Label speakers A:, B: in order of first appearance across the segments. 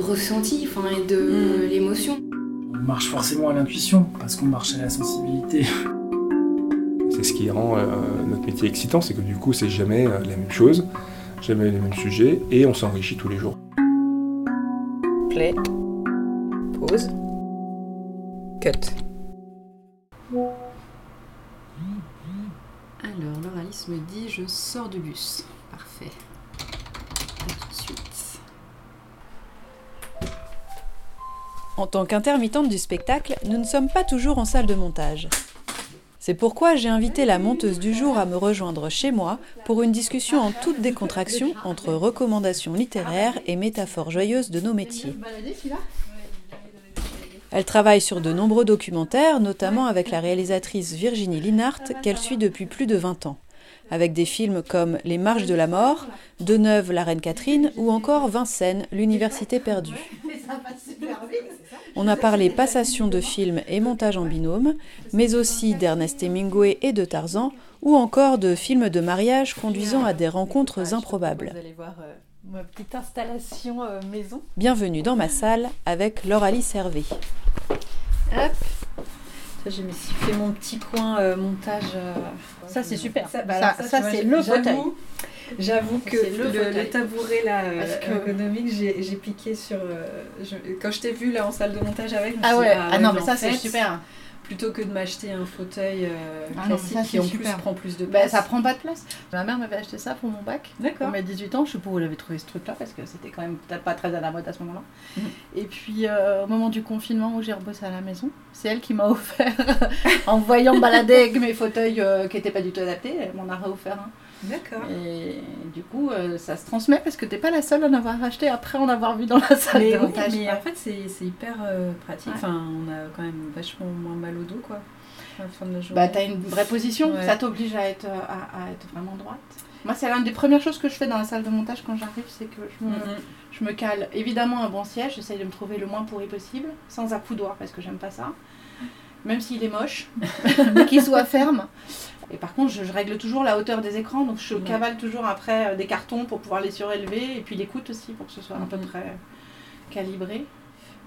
A: ressenti enfin, et de l'émotion.
B: On marche forcément à l'intuition parce qu'on marche à la sensibilité.
C: C'est ce qui rend euh, notre métier excitant, c'est que du coup, c'est jamais euh, la même chose, jamais les mêmes sujets, et on s'enrichit tous les jours.
D: Play, pause, cut. Alors, Lauralis me dit je sors du bus. Parfait. En tant qu'intermittente du spectacle, nous ne sommes pas toujours en salle de montage. C'est pourquoi j'ai invité la monteuse du jour à me rejoindre chez moi pour une discussion en toute décontraction entre recommandations littéraires et métaphores joyeuses de nos métiers. Elle travaille sur de nombreux documentaires, notamment avec la réalisatrice Virginie Linhart, qu'elle suit depuis plus de 20 ans, avec des films comme Les Marches de la Mort, Deneuve, La Reine Catherine ou encore Vincennes, L'Université perdue. On a parlé passation de films et montage en binôme, mais aussi d'Ernest Hemingway et de Tarzan, ou encore de films de mariage conduisant à des rencontres improbables.
E: Vous allez voir euh, ma petite installation euh, maison.
D: Bienvenue dans ma salle avec Laure-Alice Hervé.
E: Hop. J'ai fait mon petit coin euh, montage. euh, Ça, c'est super.
D: Ça, bah ça,
E: c'est le fauteuil.
D: J'avoue que
E: C'est le
D: le,
E: fauteuil.
D: le tabouret là, euh,
E: Parce que-
D: ergonomique, j'ai piqué sur. euh, je- quand je t'ai vu là en salle de montage avec, je me
E: Ah
D: suis dit,
E: ouais, ah non,
D: ouais,
E: mais ça, c'est super.
D: Plutôt que de m'acheter un fauteuil euh,
E: Ah non,
D: classique
E: ça,
D: qui en
E: super.
D: plus prend plus de
E: Bah,
D: place.
E: ça prend pas de place. Ma mère m'avait acheté ça pour mon bac. Pour
D: D'accord.
E: mes 18 ans, je sais pas où elle avait trouvé ce truc-là parce que c'était quand même peut-être pas très à la mode à ce moment-là.
D: Mhm.
E: Et puis euh, au moment du confinement où j'ai rebossé à la maison, c'est elle qui m'a offert, en me voyant balader avec mes fauteuils euh, qui n'étaient pas du tout adaptés, elle m'en a réoffert un.
D: D'accord.
E: Et du coup, euh, ça se transmet parce que t'es pas la seule à en avoir acheté après en avoir vu dans la salle
D: Mais,
E: de
D: oui,
E: montage.
D: mais en fait, c'est hyper euh, pratique.
E: Ouais.
D: Enfin, on a quand même vachement moins mal au dos, quoi. À la fin de la journée.
E: Bah, t'as une vraie position,
D: Ouais.
E: ça t'oblige à être, à, à être vraiment droite. Moi, c'est l'une des premières choses que je fais dans la salle de montage quand j'arrive, c'est que je me,
D: Mhm.
E: je me cale évidemment un bon siège, j'essaye de me trouver le moins pourri possible, sans accoudoir parce que j'aime pas ça, même s'il est moche, mais qu'il soit ferme. Et par contre, je, je règle toujours la hauteur des écrans, donc je
D: Ouais.
E: cavale toujours après euh, des cartons pour pouvoir les surélever, et puis l'écoute aussi pour que ce soit à peu
D: Mhm.
E: près calibré.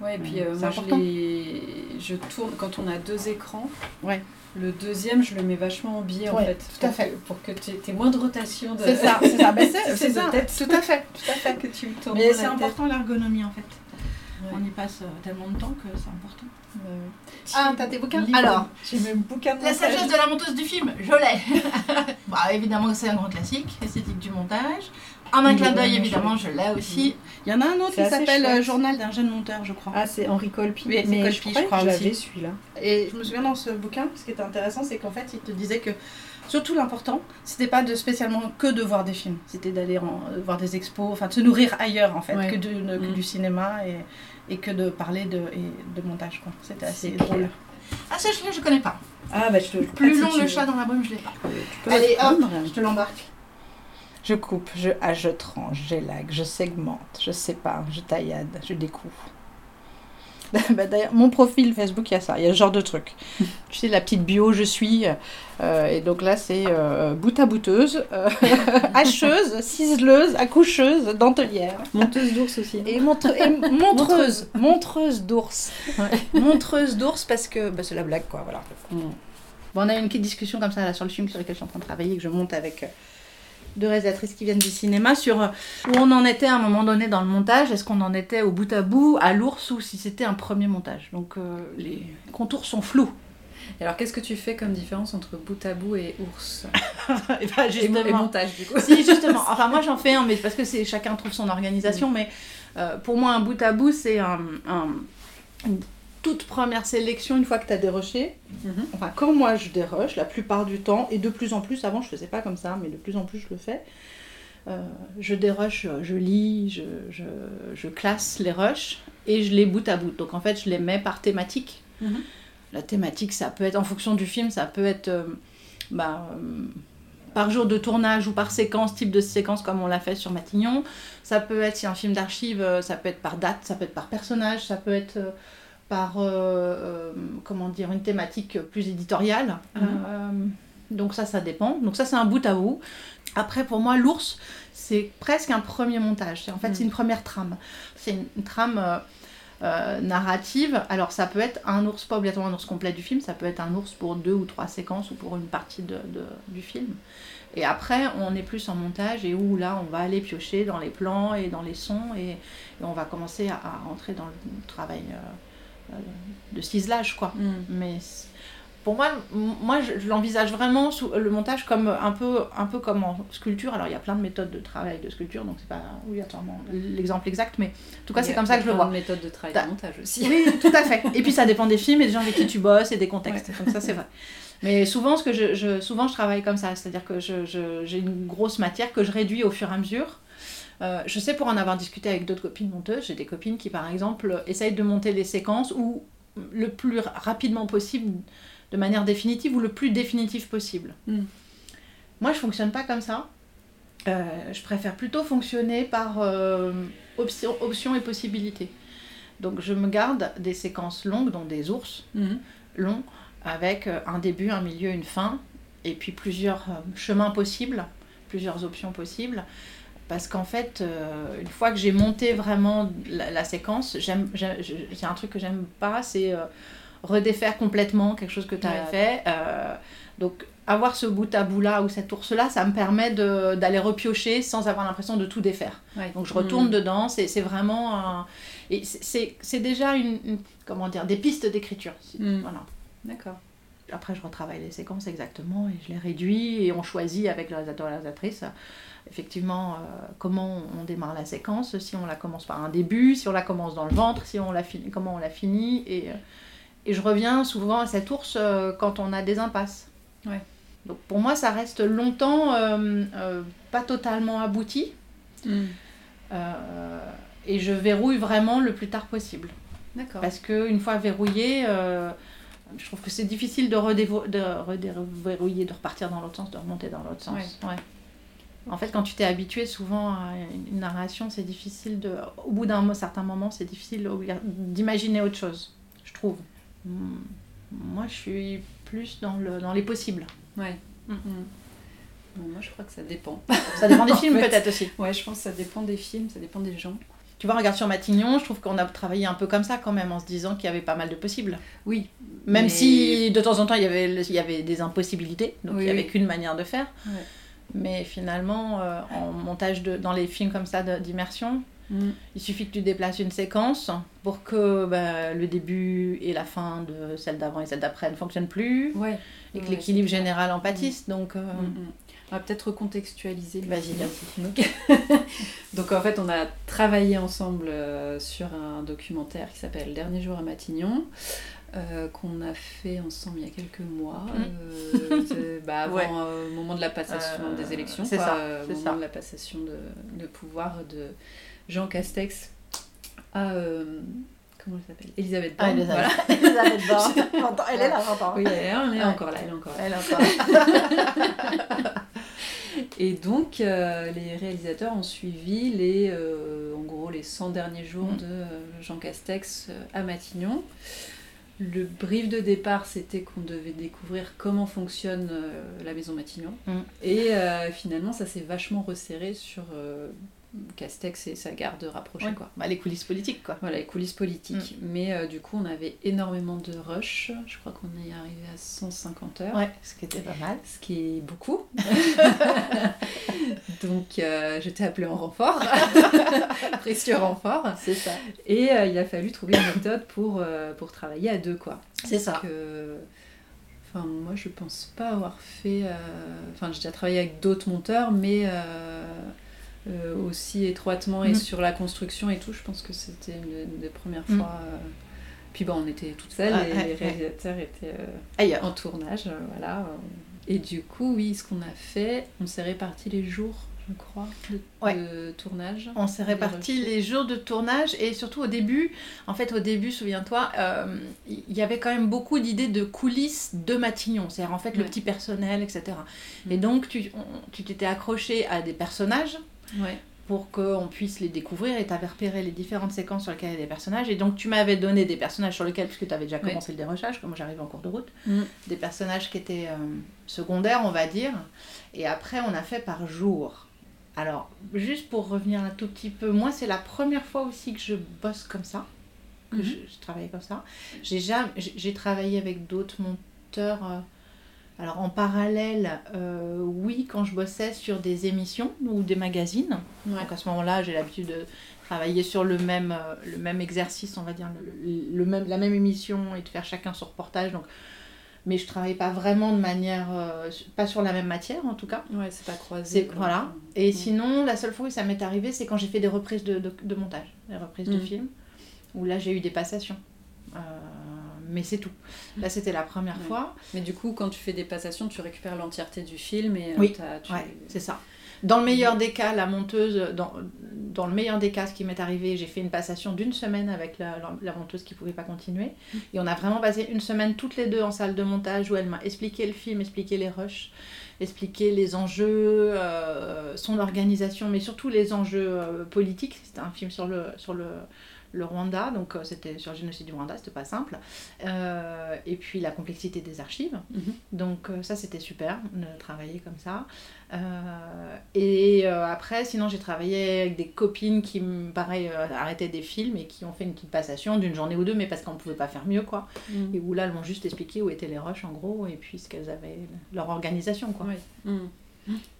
D: Ouais, et puis euh, moi, je,
E: important.
D: les... je tourne quand on a deux écrans.
E: Ouais.
D: Le deuxième, je le mets vachement en biais en fait.
E: tout à
D: pour
E: fait.
D: que- pour que tu aies moins de rotation. De...
E: C'est ça, c'est ça, Ben, c'est
D: C'est
E: c'est
D: de
E: ça,
D: tête.
E: tout à fait, tout à fait.
D: que tu me tournes
E: Mais c'est important l'ergonomie en fait.
D: Ouais.
E: On y passe euh, tellement de temps que c'est important.
D: Ouais.
E: Ah, t'as tes bouquins
D: Livre.
E: Alors,
D: j'ai mes bouquins de
E: La
D: montage.
E: sagesse de la monteuse du film, je l'ai. bah, évidemment que c'est un grand classique, esthétique du montage. En un clin d'œil, évidemment, je l'ai aussi. Il y en a un autre qui s'appelle euh, Journal d'un jeune monteur, je crois.
D: Ah, c'est Henri Colpi.
E: Oui,
D: mais
E: Colpi,
D: je crois,
E: je crois
D: celui-là.
E: Et je me souviens dans ce bouquin, ce qui était intéressant, c'est qu'en fait, il te disait que surtout l'important, c'était pas de spécialement que de voir des films, c'était d'aller en- euh, voir des expos, enfin de se nourrir ailleurs en fait,
D: Ouais.
E: que, de, ne- que
D: Mm.
E: du cinéma et, et que de parler de, et de montage. quoi. C'était assez drôle.
D: clair.
E: Ah, ça, je, je connais pas.
D: Ah, bah je te le
E: Plus
D: si
E: long le
D: veux.
E: chat dans la brume, je l'ai pas.
D: Peux
E: Allez,
D: le
E: hop,
D: prendre.
E: je te l'embarque. Je coupe, je hache, je tranche, j'élague, je segmente, je sépare, je taillade, je découpe. Bah, D'ailleurs, mon profil Facebook, il y a ça, il y a ce genre de truc. tu sais, la petite bio, je suis. euh, et donc là, c'est euh, bout à bouteuse, euh, hacheuse, ciseleuse, accoucheuse, dentelière.
D: Monteuse d'ours aussi.
E: Et, montre- et montreuse, montreuse d'ours. Montreuse d'ours parce que bah, c'est la blague, quoi, voilà. Bon, on a eu une petite discussion comme ça là, sur le film sur lequel je suis en train de travailler, que je monte avec, euh, deux réalisatrices qui viennent du cinéma sur euh, où on en était à un moment donné dans le montage. Est-ce qu'on en était au bout à bout, à l'ours, ou si c'était un premier montage? Donc euh, les contours sont flous.
D: Et alors, qu'est-ce que tu fais comme différence entre bout à bout et ours?
E: Et, ben,
D: et,
E: justement,
D: et montage, du coup
E: Si, justement. Enfin, moi, j'en fais un, mais parce que c'est chacun trouve son organisation. Mais euh, pour moi, un bout à bout, c'est un, toute première sélection une fois que tu as déroché.
D: Mhm.
E: Enfin, quand moi, je déroche, la plupart du temps, et de plus en plus, avant, je faisais pas comme ça, mais de plus en plus, je le fais. Euh, je déroche, je lis, je, je, je classe les rushs et je les bout à bout. Donc en fait, je les mets par thématique.
D: Mhm.
E: La thématique, ça peut être en fonction du film, ça peut être euh, bah, euh, par jour de tournage ou par séquence, type de séquence comme on l'a fait sur Matignon. Ça peut être, si un film d'archives, ça peut être par date, ça peut être par personnage, ça peut être par, euh, euh, comment dire, une thématique plus éditoriale.
D: Mhm.
E: Euh, donc ça, ça dépend. Donc ça, c'est un bout à bout. Après, pour moi, l'ours, c'est presque un premier montage. C'est- En fait,
D: Mhm.
E: c'est une première trame. C'est une, une trame euh, euh, narrative. Alors, ça peut être un ours, pas obligatoirement un ours complet du film, ça peut être un ours pour deux ou trois séquences ou pour une partie de, de- du film. Et après, on est plus en montage et où là, on va aller piocher dans les plans et dans les sons et, et on va commencer à, à rentrer dans le travail euh, de ciselage, quoi.
D: Mhm.
E: Mais pour moi, moi je, je l'envisage vraiment sous le montage comme un peu, un peu comme en sculpture. Alors il y a plein de méthodes de travail de sculpture, donc c'est pas obligatoirement l'exemple exact, mais en tout cas c'est comme ça que je le
D: plein
E: vois.
D: de méthodes de travail de montage aussi.
E: Oui, tout à fait. Et puis ça dépend des films et des gens avec qui tu bosses et des contextes. Donc ça c'est vrai. Mais souvent, ce que je, je- souvent je travaille comme ça, c'est-à-dire que je- j'ai une grosse matière que je réduis au fur et à mesure. Euh, je sais pour en avoir discuté avec d'autres copines monteuses, j'ai des copines qui par exemple essayent de monter les séquences ou le plus rapidement possible, de manière définitive ou le plus définitif possible.
D: Mm.
E: Moi je fonctionne pas comme ça. Euh, je préfère plutôt fonctionner par euh, option, options et possibilités. Donc je me garde des séquences longues, donc des ours
D: Mhm.
E: longs, avec un début, un milieu, une fin, et puis plusieurs chemins possibles, plusieurs options possibles. Parce qu'en fait, euh, une fois que j'ai monté vraiment la, la séquence, j'aime, j'ai j'ai un truc que j'aime pas, c'est euh, redéfaire complètement quelque chose que tu as
D: Ouais.
E: fait. Euh, donc avoir ce bout à bout là ou cet ours là, ça me permet d'aller repiocher sans avoir l'impression de tout défaire.
D: Ouais.
E: Donc je retourne
D: Mhm.
E: dedans, c'est c'est vraiment un... Et c'est- c'est c'est déjà une, une- Comment dire Des pistes d'écriture.
D: Mhm.
E: Voilà.
D: D'accord.
E: Après, je retravaille les séquences exactement et je les réduis et on choisit avec le réalisateur et la réalisatrice effectivement euh, comment on démarre la séquence, si on la commence par un début, si on la commence dans le ventre, si on la finit, comment on la finit. Et, euh, et je reviens souvent à cet ours euh, quand on a des impasses.
D: Ouais.
E: Donc pour moi, ça reste longtemps euh, euh, pas totalement abouti. Euh, et je verrouille vraiment le plus tard possible.
D: D'accord.
E: Parce qu'une fois verrouillé, je trouve que c'est difficile de, redéverrouiller, de repartir dans l'autre sens, de remonter dans l'autre sens. Ouais. En fait, quand tu t'es habitué souvent à une narration, c'est difficile de. Au bout d'un certain moment, c'est difficile d'imaginer autre chose, je trouve. Hmm. Moi, je suis plus dans, le, dans les possibles.
D: Ouais.
E: Mhm.
D: Bon, moi, je crois que ça dépend.
E: Ça dépend des films, peut-être aussi.
D: Ouais, je pense que ça dépend des films, ça dépend des gens.
E: Tu vois, regarde sur Matignon, je trouve qu'on a travaillé un peu comme ça quand même, en se disant qu'il y avait pas mal de possibles.
D: Oui.
E: Même
D: Mais-
E: si de temps en temps il y avait, il y avait des impossibilités, donc
D: Oui,
E: il n'y avait
D: oui.
E: qu'une manière de faire.
D: Ouais.
E: Mais finalement, euh, en montage de, dans les films comme ça d'immersion,
D: Mhm.
E: il suffit que tu déplaces une séquence pour que bah, le début et la fin de celle d'avant et celle d'après ne fonctionnent plus
D: Ouais.
E: et que
D: Ouais,
E: l'équilibre général en pâtisse. Donc, euh,
D: Mhm. On va peut-être recontextualiser. le
E: Vas-y, vas-y.
D: Donc en fait, on a travaillé ensemble euh, sur un documentaire qui s'appelle Dernier jour à Matignon, euh, qu'on a fait ensemble il y a quelques mois, euh, c'est- bah, avant
E: Ouais.
D: euh, moment de la passation
E: Euh,
D: des élections,
E: c'est ça,
D: euh, moment
E: ça.
D: de la passation de, de pouvoir de Jean Castex à euh, comment elle s'appelle? Elisabeth
E: Ah,
D: Borne.
E: Elisabeth,
D: voilà.
E: Elisabeth Borne. J'entends- elle est là, j'entends.
D: Oui, elle est, elle est
E: Ouais.
D: encore là, elle est encore là.
E: Elle est encore là.
D: Et donc, euh, les réalisateurs ont suivi les, euh, en gros, les 100 derniers jours
E: Mm.
D: de euh, Jean Castex euh, à Matignon. Le brief de départ, c'était qu'on devait découvrir comment fonctionne euh, la maison Matignon.
E: Mm.
D: Et euh, finalement, ça s'est vachement resserré sur euh, Castex et sa garde rapprochée,
E: Ouais.
D: quoi.
E: Bah, les coulisses politiques, quoi.
D: Voilà, les coulisses politiques.
E: Mm.
D: Mais euh, du coup, on avait énormément de rush. Je crois qu'on est arrivé à 150 heures.
E: Ouais, ce qui était pas mal.
D: Ce qui est beaucoup. Donc, euh, j'étais appelée en renfort. Précieux renfort.
E: C'est ça.
D: Et euh, il a fallu trouver une méthode pour, pour travailler à deux, quoi.
E: C'est ça.
D: Euh, Enfin, moi, je pense pas avoir fait. Enfin, j'ai déjà travaillé avec d'autres monteurs, mais euh, aussi étroitement et
E: Mhm.
D: sur la construction et tout. Je pense que c'était une des premières
E: Mhm.
D: fois. euh, Puis bon, on était toutes seules
E: Ah,
D: et les réalisateurs étaient euh,
E: Ailleurs.
D: en tournage, voilà. Et du coup, oui, ce qu'on a fait, on s'est réparti les jours, je crois, de,
E: Ouais.
D: de tournage.
E: On s'est réparti
D: rushs.
E: les jours de tournage et surtout au début, en fait au début, souviens-toi, euh, il y avait quand même beaucoup d'idées de coulisses de Matignon, c'est-à-dire en fait le petit personnel, etc. Et
D: Mm.
E: donc tu on- tu t'étais accroché à des personnages
D: Ouais.
E: pour qu'on puisse les découvrir et t'avais repéré les différentes séquences sur lesquelles il y avait des personnages et donc tu m'avais donné des personnages sur lesquels, puisque tu avais déjà
D: Ouais.
E: commencé le dérochage, comme j'arrivais en cours de route,
D: Mm.
E: des personnages qui étaient euh, secondaires, on va dire. Et après, on a fait par jour. Alors, juste pour revenir un tout petit peu, moi, c'est la première fois aussi que je bosse comme ça, que
D: Mhm.
E: je, je travaille comme ça. J'ai jamais, j'ai j'ai travaillé avec d'autres monteurs. Alors, en parallèle, euh, oui, quand je bossais sur des émissions ou des magazines.
D: Ouais.
E: Donc, à ce moment-là, j'ai l'habitude de travailler sur le même, euh, le même exercice, on va dire, le, le même, la même émission et de faire chacun son reportage. Donc, mais je travaillais pas vraiment de manière, euh, pas sur la même matière en tout cas.
D: Ouais, c'est pas croisé.
E: Voilà. Et
D: Mm.
E: sinon, la seule fois où ça m'est arrivé, c'est quand j'ai fait des reprises de, de, de montage, des reprises de
D: Mm.
E: films, où là j'ai eu des passations. Mais c'est tout. Là, c'était la première
D: Ouais.
E: fois.
D: Mais du coup, quand tu fais des passations, tu récupères l'entièreté du film et euh,
E: Oui,
D: tu...
E: Ouais, c'est ça. Dans le meilleur des cas, la monteuse, dans, dans le meilleur des cas, ce qui m'est arrivé, j'ai fait une passation d'une semaine avec la, la- la monteuse qui pouvait pas continuer. Et on a vraiment passé une semaine toutes les deux en salle de montage où elle m'a expliqué le film, expliqué les rushs, expliqué les enjeux, euh, son organisation, mais surtout les enjeux euh, politiques. C'était un film sur le, sur le, le Rwanda, donc euh, c'était sur le génocide du Rwanda, c'était pas simple. Euh, et puis la complexité des archives.
D: Mhm.
E: Donc euh, ça c'était super de travailler comme ça. Euh, et après sinon j'ai travaillé avec des copines qui me pareil arrêtaient des films et qui ont fait une petite passation d'une journée ou deux mais parce qu'on ne pouvait pas faire mieux quoi.
D: Mm.
E: Et où là elles m'ont juste expliqué où étaient les rushs en gros et puis ce qu'elles avaient, leur organisation quoi.
D: Ouais. Mm.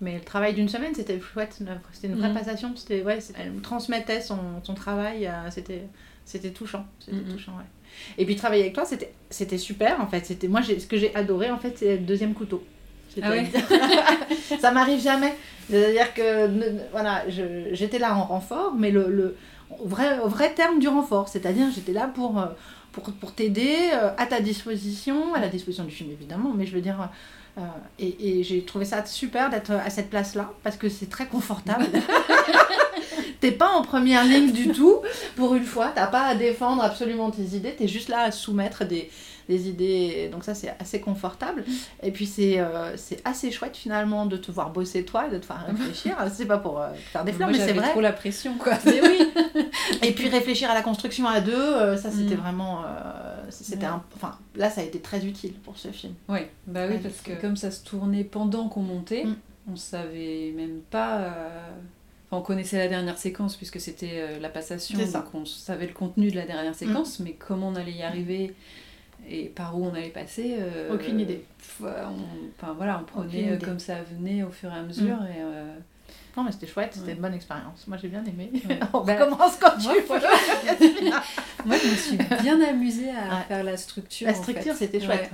E: Mais le travail d'une semaine c'était chouette, c'était une vraie
D: Mhm.
E: passation, c'était ouais, elle me transmettait son, son travail, euh, c'était c'était touchant, c'était touchant ouais. Et puis travailler avec toi c'était c'était super en fait, c'était moi j'ai ce que j'ai adoré en fait c'est le deuxième couteau.
D: Ah ouais
E: ça m'arrive jamais. C'est-à-dire que voilà, j'étais là en renfort, mais le, le au vrai, vrai terme du renfort, c'est-à-dire j'étais là pour, euh, pour, pour t'aider, euh, à ta disposition, à la disposition du film évidemment, mais je veux dire, euh, et, et j'ai trouvé ça super d'être à cette place-là, parce que c'est très confortable. T'es pas en première ligne du tout, pour une fois, t'as pas à défendre absolument tes idées, t'es juste là à soumettre des, des idées, donc ça c'est assez confortable. Et puis c'est euh, c'est assez chouette finalement de te voir bosser toi et de te faire réfléchir. c'est pas pour euh, faire des fleurs,
D: Moi,
E: mais c'est vrai.
D: trop la pression, quoi.
E: Mais oui. Et puis réfléchir à la construction à deux, euh, ça c'était
D: Mm.
E: vraiment, euh, c'était
D: Ouais.
E: un, enfin là ça a été très utile pour ce film.
D: Oui, bah oui, parce que comme ça se tournait pendant qu'on montait,
E: Mm.
D: on savait même pas. On connaissait la dernière séquence puisque c'était euh, la passation,
E: ça.
D: donc on savait le contenu de la dernière séquence, mais comment on allait y arriver et par où on allait passer. euh,
E: Aucune idée.
D: on- Enfin voilà, on prenait euh, comme ça venait au fur et à mesure
E: Mm.
D: et. euh,
E: Non mais c'était chouette, c'était
D: Ouais.
E: une bonne expérience. Moi j'ai bien aimé.
D: Ouais.
E: on
D: Bah,
E: recommence quand tu veux.
D: Moi, je me suis bien amusée à
E: Ouais.
D: faire la structure.
E: La structure c'était chouette.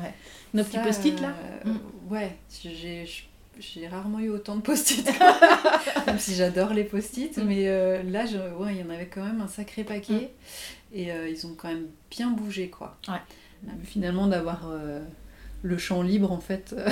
E: Nos petits post-it là. Mm.
D: Ouais, j'ai j'ai rarement eu autant de post-it. même si j'adore les post-it,
E: Mm.
D: mais euh, là, je, ouais, il y en avait quand même un sacré paquet. Et euh, ils ont quand même bien bougé, quoi.
E: Ouais.
D: Finalement, d'avoir euh, le champ libre, en fait.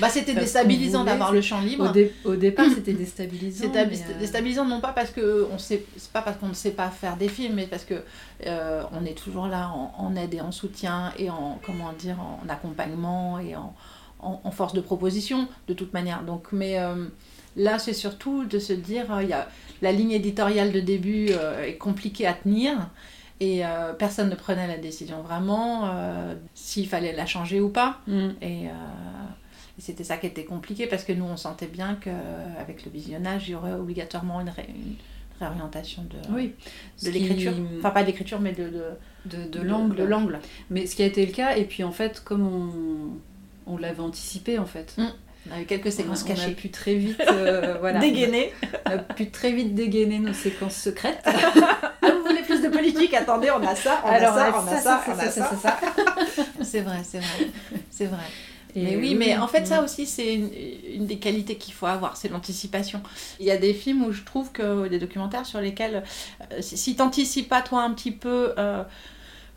E: Bah c'était déstabilisant d'avoir le champ libre.
D: au, dé- au départ, c'était déstabilisant. Euh,
E: déstabilisant non pas parce que on sait, c'est pas parce qu'on ne sait pas faire des films, mais parce que on est toujours là en, en aide et en soutien et en comment dire en accompagnement et en, en, en force de proposition de toute manière. Donc, mais euh, là c'est surtout de se dire euh, il y a la ligne éditoriale de début euh, est compliquée à tenir. Et personne ne prenait la décision vraiment s'il fallait la changer ou pas.
D: mm.
E: Et, Et c'était ça qui était compliqué parce que nous, on sentait bien qu'avec le visionnage, il y aurait obligatoirement une, ré- une réorientation de,
D: Oui.
E: de
D: Ce qui-
E: l'écriture. Enfin, pas d'écriture, mais de, de,
D: de, de
E: de-
D: l'angle.
E: de l'angle.
D: Mais ce qui a été le cas, et puis en fait, comme on, on l'avait anticipé en fait.
E: Mm. On avait quelques séquences
D: on a, on a
E: cachées.
D: pu très vite euh, voilà,
E: Dégainer.
D: On a pu très vite dégainer nos séquences secrètes.
E: Ah, vous voulez plus de politique? Attendez, on a ça, on
D: Alors,
E: a ça, on a
D: ça,
E: ça,
D: ça,
E: on a
D: ça,
E: ça.
D: ça, ça,
E: C'est vrai, c'est vrai. C'est vrai.
D: Et
E: mais oui, mais en fait,
D: mm.
E: ça aussi, c'est une, une des qualités qu'il faut avoir, c'est l'anticipation. Il y a des films où je trouve que des documentaires sur lesquels, euh, si, si t'anticipes pas toi un petit peu, euh,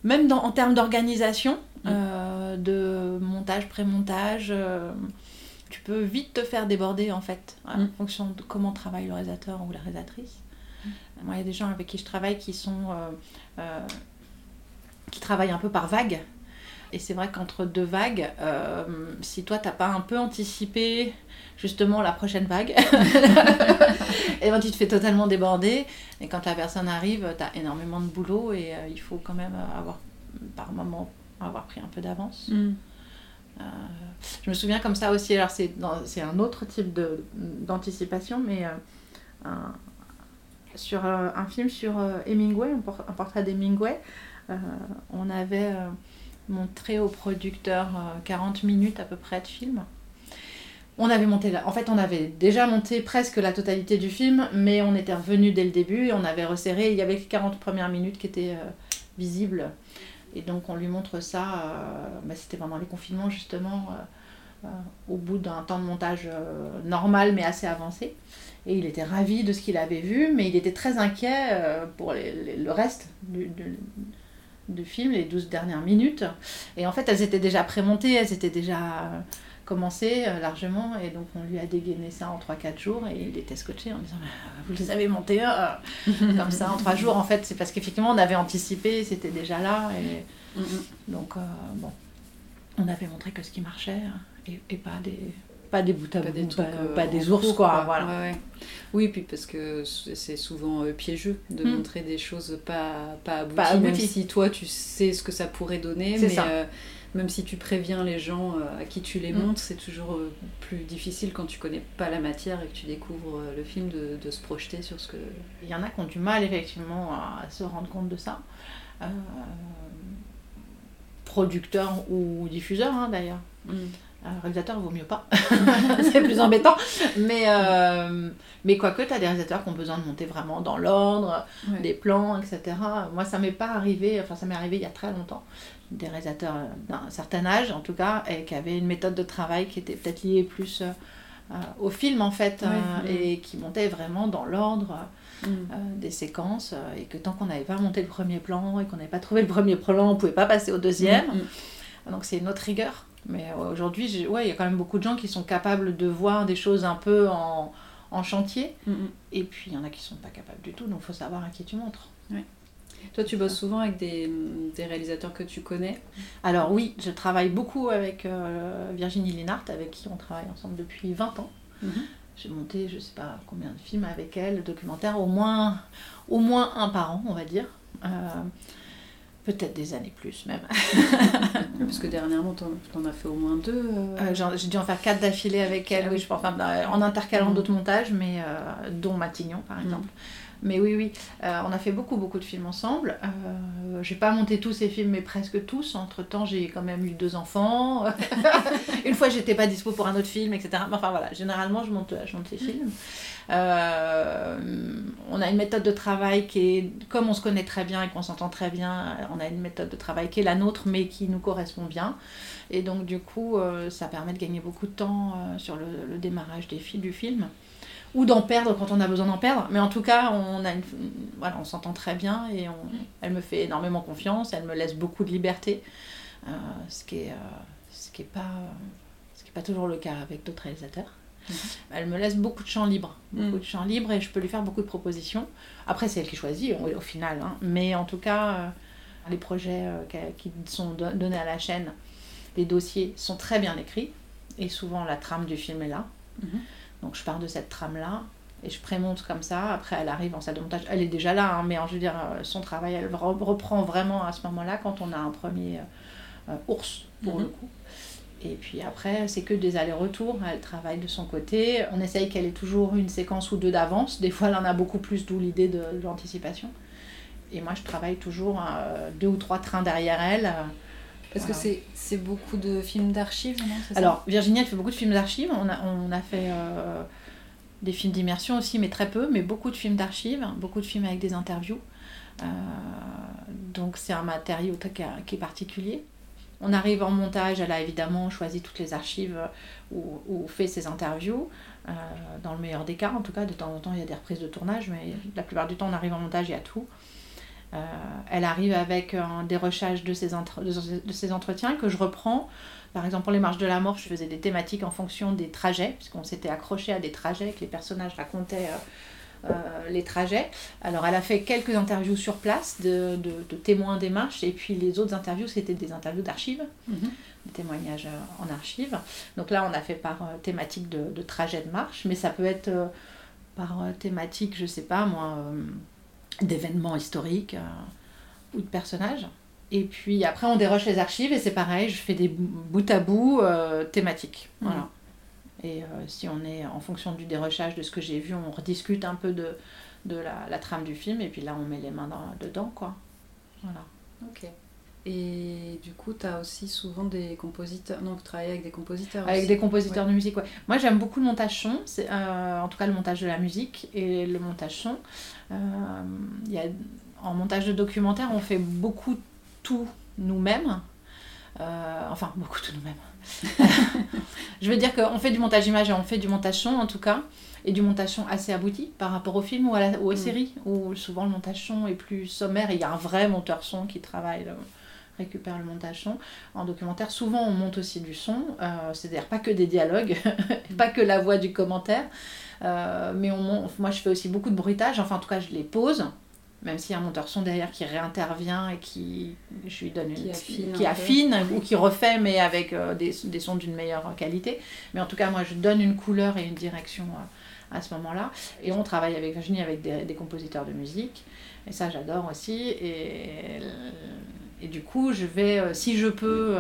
E: même dans, en termes d'organisation, euh, de montage, pré-montage, euh, tu peux vite te faire déborder en fait, en
D: Mm.
E: fonction de comment travaille le réalisateur ou la réalisatrice. Moi, il y a des gens avec qui je travaille qui sont euh, qui travaillent un peu par vague. Et c'est vrai qu'entre deux vagues, euh, si toi t'as pas un peu anticipé justement la prochaine vague, et ben tu te fais totalement déborder. Et quand la personne arrive, t'as énormément de boulot et euh, il faut quand même avoir par moment avoir pris un peu d'avance.
D: Mm.
E: Euh, je me souviens comme ça aussi, alors c'est, dans- c'est un autre type de, d'anticipation, mais un- sur un film sur Hemingway, un, por- un portrait d'Hemingway, on avait euh, montré au producteur euh, 40 minutes à peu près de film. On avait monté En fait, on avait déjà monté presque la totalité du film, mais on était revenu dès le début on avait resserré. Il y avait les 40 premières minutes qui étaient euh, visibles. Et donc on lui montre ça, euh, bah, c'était pendant les confinements justement, euh, euh, au bout d'un temps de montage euh, normal mais assez avancé. Et il était ravi de ce qu'il avait vu, mais il était très inquiet euh, pour le reste du, du- du film, les 12 dernières minutes. Et en fait, elles étaient déjà prémontées, elles étaient déjà euh, commencées euh, largement, et donc on lui a dégainé ça en 3-4 jours, et il était scotché en disant euh, Vous les avez montés euh, comme ça en 3 jours. En fait, c'est parce qu'effectivement, on avait anticipé, c'était déjà là, et
D: Mm, mm.
E: donc euh, bon, on avait montré que ce qui marchait, et, et pas des. Pas des bouts à
D: Pas
E: bout,
D: des trucs,
E: pas,
D: euh,
E: pas des ours,
D: cours,
E: quoi. Voilà.
D: Ouais, ouais. Oui, puis parce que c'est souvent euh, piégeux de
E: Mm.
D: montrer des choses pas, pas abouties,
E: Pas
D: même si toi tu sais ce que ça pourrait donner, mais
E: ça.
D: euh, même si tu préviens les gens à qui tu les
E: Mm.
D: montres, c'est toujours plus difficile quand tu connais pas la matière et que tu découvres le film de, de se projeter sur ce que.
E: Il y en a qui ont du mal effectivement à se rendre compte de ça. Euh, producteurs ou diffuseurs hein, d'ailleurs.
D: Mm.
E: Euh, réalisateur, vaut mieux pas. c'est plus embêtant. Mais, euh, mais quoique, tu as des réalisateurs qui ont besoin de monter vraiment dans l'ordre,
D: Ouais.
E: des plans, etc. Moi, ça m'est pas arrivé, enfin, ça m'est arrivé il y a très longtemps. Des réalisateurs d'un certain âge, en tout cas, et qui avaient une méthode de travail qui était peut-être liée plus euh, euh, au film, en fait,
D: Ouais,
E: euh,
D: ouais.
E: et qui montait vraiment dans l'ordre
D: Mm.
E: euh, des séquences, euh, et que tant qu'on n'avait pas monté le premier plan et qu'on n'avait pas trouvé le premier plan, on pouvait pas passer au deuxième.
D: Mm, mm.
E: Donc c'est une autre rigueur. Mais euh, aujourd'hui, ouais, il y a quand même beaucoup de gens qui sont capables de voir des choses un peu en, en chantier.
D: Mm, mm.
E: Et puis il y en a qui sont pas capables du tout, donc il faut savoir à qui tu montres.
D: Toi, tu bosses souvent avec des, des réalisateurs que tu connais?
E: Alors oui, je travaille beaucoup avec euh, Virginie Linhart, avec qui on travaille ensemble depuis 20 ans.
D: Mhm.
E: J'ai monté, je sais pas combien de films avec elle, documentaires, au moins, au moins un par an, on va dire. Euh, Peut-être des années plus même.
D: Parce que dernièrement, t'en t'en as fait au moins deux. euh.
E: Euh, J'ai dû en faire quatre d'affilée avec elle,
D: Ah
E: oui, je pense, enfin, euh, en intercalant
D: Mhm.
E: d'autres montages, mais euh, dont Matignon par
D: Mhm.
E: exemple. Mais oui, oui, euh, on a fait beaucoup, beaucoup de films ensemble. Euh, j'ai pas monté tous ces films, mais presque tous. Entre temps, j'ai quand même eu deux enfants. Une fois, j'étais pas dispo pour un autre film, etc. Mais Enfin voilà, généralement, je monte, je monte les films. Euh, on a une méthode de travail qui est, comme on se connaît très bien et qu'on s'entend très bien, on a une méthode de travail qui est la nôtre, mais qui nous correspond bien. Et donc, du coup, euh, ça permet de gagner beaucoup de temps euh, sur le, démarrage des du film. Ou d'en perdre quand on a besoin d'en perdre. Mais en tout cas, on, a une, voilà, on s'entend très bien et on, elle me fait énormément confiance. Elle me laisse beaucoup de liberté. euh, ce qui est, euh, ce qui est pas, ce qui est pas toujours le cas avec d'autres réalisateurs. Elle me laisse beaucoup de champ libre, beaucoup
D: Mm.
E: de champ libre et je peux lui faire beaucoup de propositions. Après, c'est elle qui choisit au, au final, hein. mais en tout cas, euh, les projets qui sont do- donnés à la chaîne, les dossiers sont très bien écrits et souvent la trame du film est là.
D: Mhm.
E: Donc je pars de cette trame là et je prémonte comme ça. Après, elle arrive en salle de montage, elle est déjà là, hein, mais en- je veux dire, euh, son travail, elle re- reprend vraiment à ce moment-là quand on a un premier euh, ours pour
D: Mhm.
E: le coup. Et puis après, c'est que des allers-retours. Elle travaille de son côté. On essaye qu'elle ait toujours une séquence ou deux d'avance. Des fois, elle en a beaucoup plus, d'où l'idée de, de l'anticipation. Et moi, je travaille toujours euh, deux ou trois trains derrière elle. euh,
D: Parce
E: Voilà.
D: que c'est- beaucoup de films d'archives, non
E: Alors, Virginie, elle fait beaucoup de films d'archives. On a, on a fait euh, des films d'immersion aussi, mais très peu, mais beaucoup de films d'archives, beaucoup de films avec des interviews. Euh, donc, c'est un matériau qui, est particulier. On arrive en montage, elle a évidemment choisi toutes les archives où, où fait ses interviews. Euh, dans le meilleur des cas, en tout cas, de temps en temps, il y a des reprises de tournage, mais la plupart du temps, on arrive en montage, il y a tout. Euh, elle arrive avec des recherches de ses, entre- de ses- entretiens que je reprends. Par exemple, pour les marches de la mort, je faisais des thématiques en fonction des trajets, puisqu'on s'était accroché à des trajets, que les personnages racontaient euh, euh, les trajets. Alors, elle a fait quelques interviews sur place de, de- de témoins des marches, et puis les autres interviews, c'était des interviews d'archives,
D: Mhm.
E: des témoignages en archives. Donc là, on a fait par thématique de, de trajet de marche, mais ça peut être euh, par thématique, je sais pas moi, euh, d'événements historiques euh, ou de personnages. Et puis après, on déroche les archives et c'est pareil, je fais des bou- bout à bout euh, thématiques.
D: Mhm.
E: Voilà. Et euh, si on est en fonction du dérochage de ce que j'ai vu, on rediscute un peu de, de la, la trame du film et puis là, on met les mains dans- dedans, quoi. Voilà.
D: Ok. Et du coup, tu as aussi souvent des compositeurs. Non, vous travaillez avec des compositeurs
E: Avec
D: aussi.
E: des compositeurs
D: Ouais.
E: de musique, ouais. Moi, j'aime beaucoup le montage son, c'est, euh, en tout cas le montage de la musique et le montage son. Euh, y a, en montage de documentaire, on fait beaucoup tout nous-mêmes. Euh, enfin, beaucoup tout nous-mêmes. Je veux dire qu'on fait du montage image et on fait du montage son, en tout cas, et du montage son assez abouti par rapport au film ou, à la, ou aux
D: Mm.
E: séries, où souvent le montage son est plus sommaire et il y a un vrai monteur son qui travaille. le- récupère le montage son. En documentaire, souvent on monte aussi du son, euh, c'est-à-dire pas que des dialogues, pas que la voix du commentaire, euh, mais on moi je fais aussi beaucoup de bruitage, enfin en tout cas je les pose, même s'il y a un monteur son derrière qui réintervient et qui je lui donne une
D: Qui affine
E: qui ou qui refait mais avec euh, des, des sons d'une meilleure qualité. Mais en tout cas moi je donne une couleur et une direction euh, à ce moment-là. Et on travaille avec Virginie avec des, des compositeurs de musique. Et ça, j'adore aussi. Et, et du coup, je vais, euh, si je peux,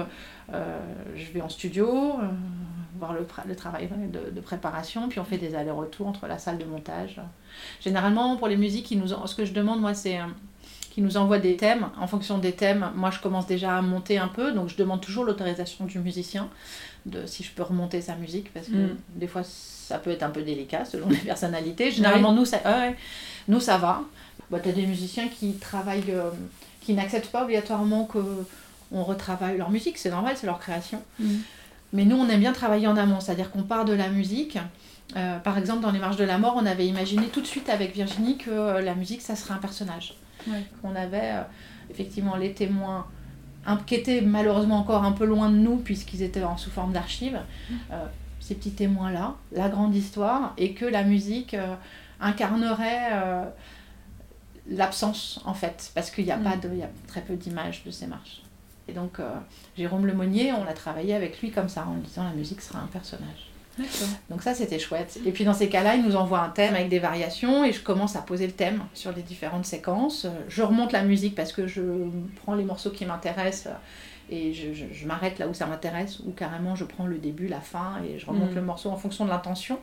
E: euh, je vais en studio, euh, voir le, travail de, de préparation, puis on fait des allers-retours entre la salle de montage. Généralement, pour les musiques, ils nous en- ce que je demande, moi, c'est qu'ils nous envoient des thèmes. En fonction des thèmes, moi, je commence déjà à monter un peu, donc je demande toujours l'autorisation du musicien, de si je peux remonter sa musique, parce que
D: Mm.
E: des fois, ça peut être un peu délicat selon les personnalités. Généralement, nous, ça, ouais, nous, ça va. Bah, tu as des musiciens qui travaillent, qui n'acceptent pas obligatoirement que on retravaille leur musique, c'est normal, c'est leur création.
D: Mhm.
E: Mais nous, on aime bien travailler en amont, c'est-à-dire qu'on part de la musique. Euh, par exemple, dans Les Marches de la Mort, on avait imaginé tout de suite avec Virginie que euh, la musique, ça serait un personnage.
D: Ouais.
E: On avait euh, effectivement les témoins un- qui étaient malheureusement encore un peu loin de nous puisqu'ils étaient en sous forme d'archives. Euh, ces petits témoins-là, la grande histoire, et que la musique incarnerait l'absence en fait, parce qu'il n'y a,
D: Mm.
E: pas de- il y a très peu d'images de ces marches. Et donc euh, Jérôme Lemonnier, on a travaillé avec lui comme ça, en disant la musique sera un personnage. Donc ça c'était chouette. Et puis dans ces cas-là, il nous envoie un thème avec des variations et je commence à poser le thème sur les différentes séquences. Je remonte la musique parce que je prends les morceaux qui m'intéressent et je, je- je m'arrête là où ça m'intéresse ou carrément je prends le début, la fin et je remonte
D: Mhm.
E: le morceau en fonction de l'intention.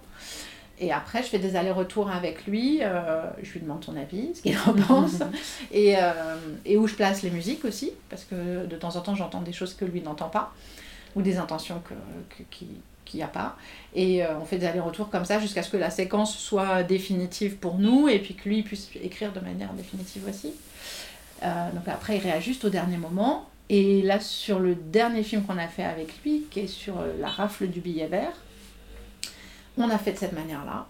E: Et après, je fais des allers-retours avec lui, euh, je lui demande son avis, ce qu'il en pense, et, euh, et où je place les musiques aussi, parce que de temps en temps, j'entends des choses que lui n'entend pas, ou des intentions que, que- qui- qu'il n'y a pas. Et euh, on fait des allers-retours comme ça jusqu'à ce que la séquence soit définitive pour nous, et puis que lui puisse écrire de manière définitive aussi. Euh, donc après, il réajuste au dernier moment. Et là, sur le dernier film qu'on a fait avec lui, qui est sur la rafle du billet vert, on a fait de cette manière-là.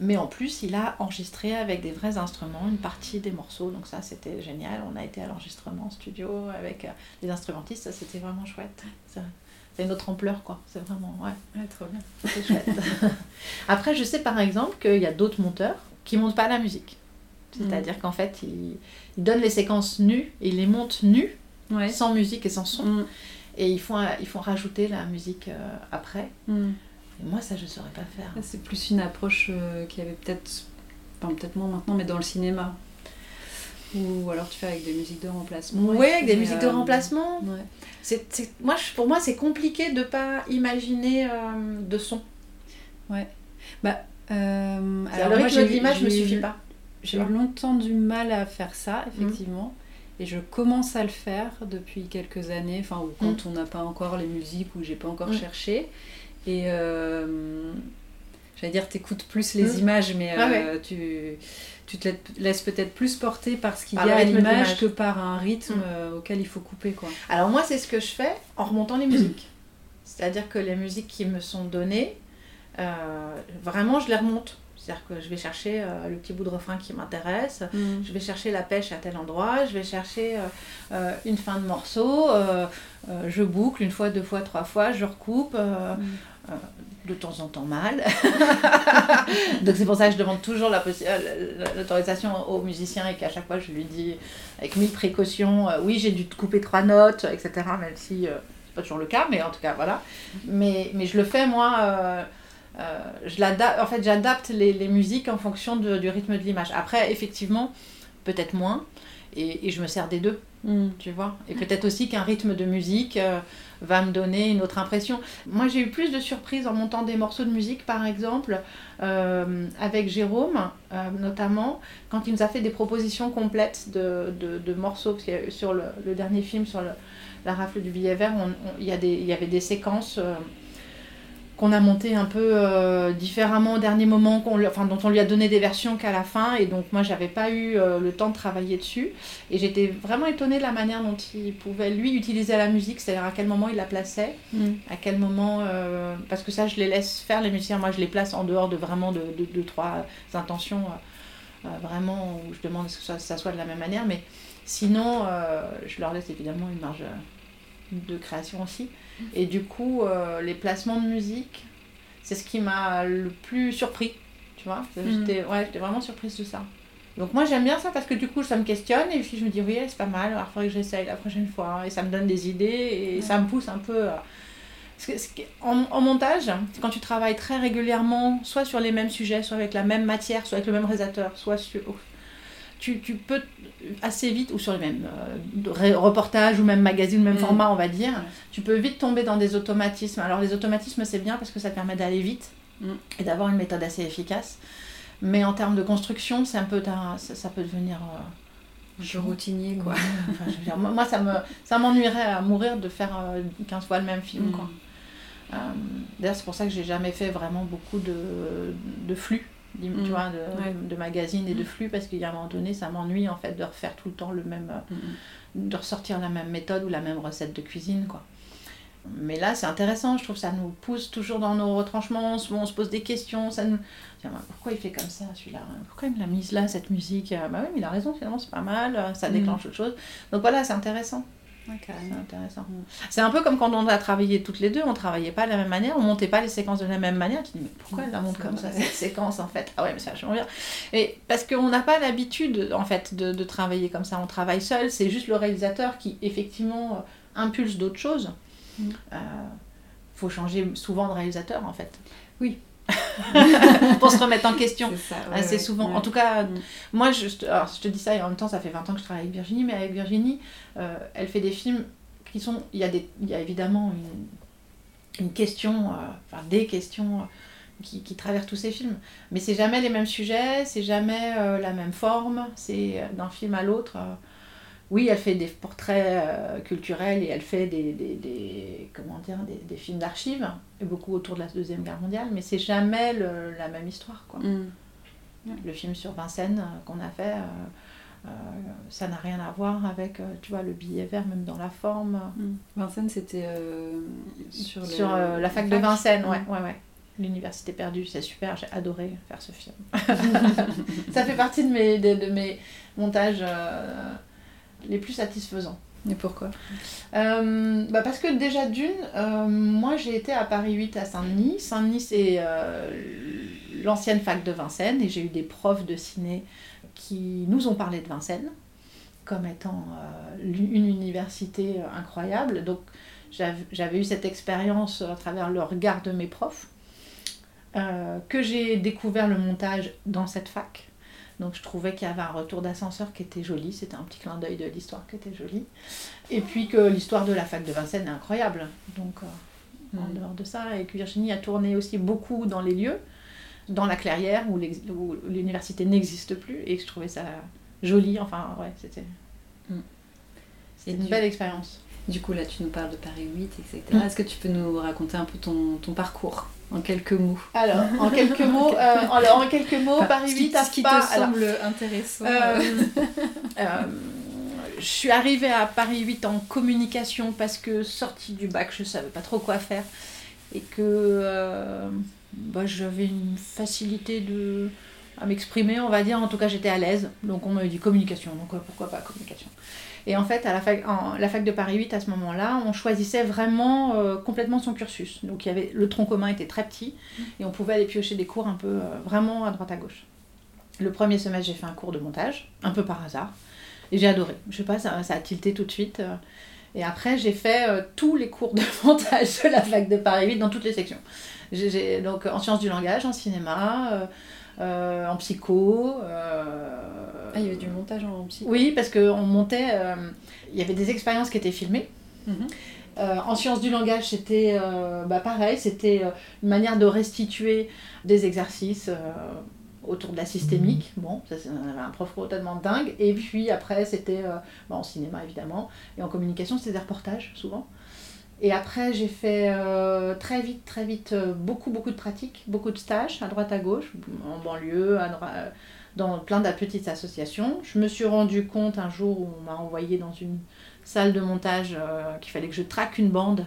E: Mais en plus, il a enregistré avec des vrais instruments une partie des morceaux. Donc ça, c'était génial. On a été à l'enregistrement en studio avec euh, les instrumentistes. Ça, c'était vraiment chouette. C'est une autre ampleur, quoi. C'est vraiment, ouais,
D: Ouais, trop bien.
E: c'était chouette. Après, je sais par exemple qu'il y a d'autres monteurs qui montent pas la musique. C'est-à-dire qu'en fait, ils, ils donnent les séquences nues, ils les montent nues,
D: Ouais.
E: sans musique et sans son.
D: Mm.
E: Et ils font, ils font rajouter la musique euh, après.
D: Mm.
E: Et moi, ça, je saurais pas faire.
D: Ça, C'est plus une approche euh, qui avait peut-être, enfin peut-être moins maintenant, mais dans le cinéma. Ou alors tu fais avec des musiques de remplacement
E: Oui, avec des musiques de
D: euh,
E: remplacement.
D: ouais.
E: C'est, c'est- moi, je- pour moi, c'est compliqué de pas imaginer euh, de son.
D: Euh,
E: Alors, le
D: moi,
E: rythme
D: j'ai
E: de l'image me
D: j'ai eu-
E: suffit pas.
D: J'ai eu longtemps du mal à faire ça, effectivement. Et je commence à le faire depuis quelques années, enfin, ou quand on n'a pas encore les musiques, ou j'ai pas encore cherché. Et euh, j'allais dire, t'écoutes plus les
E: Mm.
D: images, mais
E: Ah
D: euh, tu, tu te laisses peut-être plus porter par ce qu'il y a à l'image que par un rythme
E: Mm.
D: euh, auquel il faut couper, quoi.
E: Alors moi, c'est ce que je fais en remontant les musiques. C'est-à-dire que les musiques qui me sont données, euh, vraiment, je les remonte. C'est-à-dire que je vais chercher euh, le petit bout de refrain qui m'intéresse, je vais chercher la pêche à tel endroit, je vais chercher euh, une fin de morceau, je boucle une fois, deux fois, trois fois, je recoupe, de temps en temps mal. Donc c'est pour ça que je demande toujours euh, la- l'autorisation au musicien et qu'à chaque fois je lui dis avec mille précautions, euh, oui j'ai dû te couper trois notes, etc. Même si euh, c'est pas toujours le cas, mais en tout cas voilà. Mais, mais je le fais moi. euh, euh, je en fait, j'adapte les, les musiques en fonction du rythme de l'image. Après, effectivement, peut-être moins, et je me sers des deux,
D: Mm.
E: tu vois? Et peut-être aussi qu'un rythme de musique euh, va me donner une autre impression. Moi, j'ai eu plus de surprises en montant des morceaux de musique, par exemple, euh, avec Jérôme, euh, notamment, quand il nous a fait des propositions complètes de, morceaux, sur le, dernier film, sur la rafle du billet vert, il y, y avait des séquences. Qu'on a monté un peu euh, différemment au dernier moment, qu'on lui- enfin, dont on lui a donné des versions qu'à la fin, et donc moi j'avais pas eu euh, le temps de travailler dessus, et j'étais vraiment étonnée de la manière dont il pouvait lui utiliser la musique, c'est-à-dire à quel moment il la plaçait,
D: Mm.
E: à quel moment, euh, parce que ça je les laisse faire les musiciens, moi je les place en dehors de vraiment de, de, de trois intentions, vraiment où je demande que ça, ça soit de la même manière, mais sinon je leur laisse évidemment une marge de création aussi. Et du coup, euh, les placements de musique, c'est ce qui m'a le plus surpris. Tu vois J'étais ouais, j'étais vraiment surprise de ça. Donc moi j'aime bien ça parce que du coup ça me questionne et puis je me dis oui c'est pas mal, alors il faudrait que j'essaye la prochaine fois et ça me donne des idées et ça me pousse un peu à... Parce que, en, en montage, quand tu travailles très régulièrement, soit sur les mêmes sujets, soit avec la même matière, soit avec le même réalisateur, soit sur... Tu, tu peux assez vite, ou sur les mêmes euh, reportages, ou même magazines, ou même
D: Mm.
E: format on va dire, tu peux vite tomber dans des automatismes. Alors les automatismes c'est bien parce que ça te permet d'aller vite
D: Mm.
E: et d'avoir une méthode assez efficace. Mais en termes de construction, c'est un peu ça, ça peut devenir euh,
D: Un peu routinier, quoi.
E: Ouais, enfin, je veux dire, moi, moi, ça me ça m'ennuierait à mourir de faire euh, 15 fois le même film
D: Mm.
E: quoi. Euh, D'ailleurs, c'est pour ça que j'ai jamais fait vraiment beaucoup de, de flux, tu
D: Mm.
E: vois, de,
D: Ouais.
E: de magazines et de flux, parce qu'il y a un moment donné, ça m'ennuie en fait de refaire tout le temps le même, euh,
D: Mm.
E: de ressortir la même méthode ou la même recette de cuisine, quoi. Mais là, c'est intéressant, je trouve que ça nous pousse toujours dans nos retranchements, on se, pose des questions, ça nous... Pourquoi il fait comme ça, celui-là? Pourquoi il me l'a mise là, cette musique? Bah oui, mais il a raison, finalement, c'est pas mal, ça
D: Mm.
E: déclenche autre chose. Donc voilà, c'est intéressant.
D: Ouais,
E: C'est intéressant. C'est un peu comme quand on a travaillé toutes les deux, on travaillait pas de la même manière, on montait pas les séquences de la même manière. Tu te dis, mais pourquoi elle la monte comme ça, cette séquence en fait? Ah ouais, mais ça vachement bien. Et parce qu'on n'a pas l'habitude en fait de, de travailler comme ça, on travaille seul, c'est juste le réalisateur qui effectivement euh, impulse d'autres choses.
D: Mm.
E: Euh, faut changer souvent de réalisateur en fait.
D: Oui.
E: Pour se remettre en question.
D: C'est ça, ouais,
E: Assez
D: ouais.
E: souvent.
D: Ouais.
E: En tout cas,
D: Mm.
E: moi, je, alors, je te dis ça et en même temps, ça fait 20 ans que je travaille avec Virginie, mais avec Virginie, euh, elle fait des films qui sont. Il y a, des, il y a évidemment une, une question, euh, enfin des questions euh, qui, qui traversent tous ces films. Mais c'est jamais les mêmes sujets, c'est jamais la même forme, c'est d'un film à l'autre. Oui, elle fait des portraits euh, culturels et elle fait des, des, des- comment dire, des, des films d'archives, beaucoup autour de la Deuxième Guerre mondiale, mais c'est jamais le- la même histoire. Quoi.
D: Mm.
E: Le film sur Vincennes euh, qu'on a fait, euh, ça n'a rien à voir avec, tu vois, le billet vert, même dans la forme.
D: Mm. Vincennes, c'était sur,
E: la fac de Vincennes,
D: Mm.
E: ouais, ouais, ouais. L'université perdue, c'est super, j'ai adoré faire ce film. ça fait partie de mes, de, de mes montages les plus satisfaisants.
D: Et pourquoi
E: Euh, bah parce que déjà d'une, euh, moi j'ai été à Paris 8 à Saint-Denis. Saint-Denis c'est euh, l'ancienne fac de Vincennes et j'ai eu des profs de ciné qui nous ont parlé de Vincennes comme étant une université incroyable. Donc j'av- j'avais eu cette expérience à travers le regard de mes profs, que j'ai découvert le montage dans cette fac. Donc je trouvais qu'il y avait un retour d'ascenseur qui était joli, c'était un petit clin d'œil de l'histoire qui était joli. Et puis que l'histoire de la fac de Vincennes est incroyable. Donc euh, en
D: Mm.
E: dehors de ça, et que Virginie a tourné aussi beaucoup dans les lieux, dans la clairière où l'université n'existe plus, et que je trouvais ça joli. Enfin, ouais, c'était
D: Mm.
E: c'était
D: Et
E: une belle expérience.
D: Du coup, là, tu nous parles de Paris 8, etc.
E: Mm.
D: Est-ce que tu peux nous raconter un peu ton, ton parcours en quelques mots?
E: Alors, en quelques mots, euh, en quelques mots,
D: Enfin,
E: Paris
D: ce qui-
E: 8 à
D: ce qui te
E: Alors,
D: semble intéressant.
E: Euh, euh, je suis arrivée à Paris 8 en communication parce que sortie du bac, je savais pas trop quoi faire et que bah, j'avais une facilité de, à m'exprimer, on va dire. En tout cas, j'étais à l'aise. Donc, on m'avait dit communication. Donc, pourquoi pas communication? Et en fait, à la fac, en- la fac de Paris 8, à ce moment-là, on choisissait vraiment euh, complètement son cursus. Donc, il y avait, le tronc commun était très petit et on pouvait aller piocher des cours un peu euh, vraiment à droite à gauche. Le premier semestre, j'ai fait un cours de montage, un peu par hasard. Et j'ai adoré. Je sais pas, ça, ça a tilté tout de suite. euh. Et après, j'ai fait euh, tous les cours de montage de la fac de Paris 8 dans toutes les sections. J'ai- donc en sciences du langage, en cinéma, euh, euh, en psycho. euh,
D: Ah, il y avait du montage en psy.
E: oui, parce qu'on montait, euh, il y avait des expériences qui étaient filmées.
D: Mhm.
E: En sciences du langage, c'était bah, pareil, c'était une manière de restituer des exercices autour de la systémique. Bon, ça, on avait un prof totalement dingue. Et puis après, c'était euh, bah, en cinéma évidemment, et en communication, c'était des reportages souvent. Et après, j'ai fait euh, très vite, très vite, euh, beaucoup, beaucoup de pratiques, beaucoup de stages à droite, à gauche, en banlieue, à droite, dans plein de petites associations. Je me suis rendu compte un jour où on m'a envoyé dans une salle de montage euh, qu'il fallait que je traque une bande.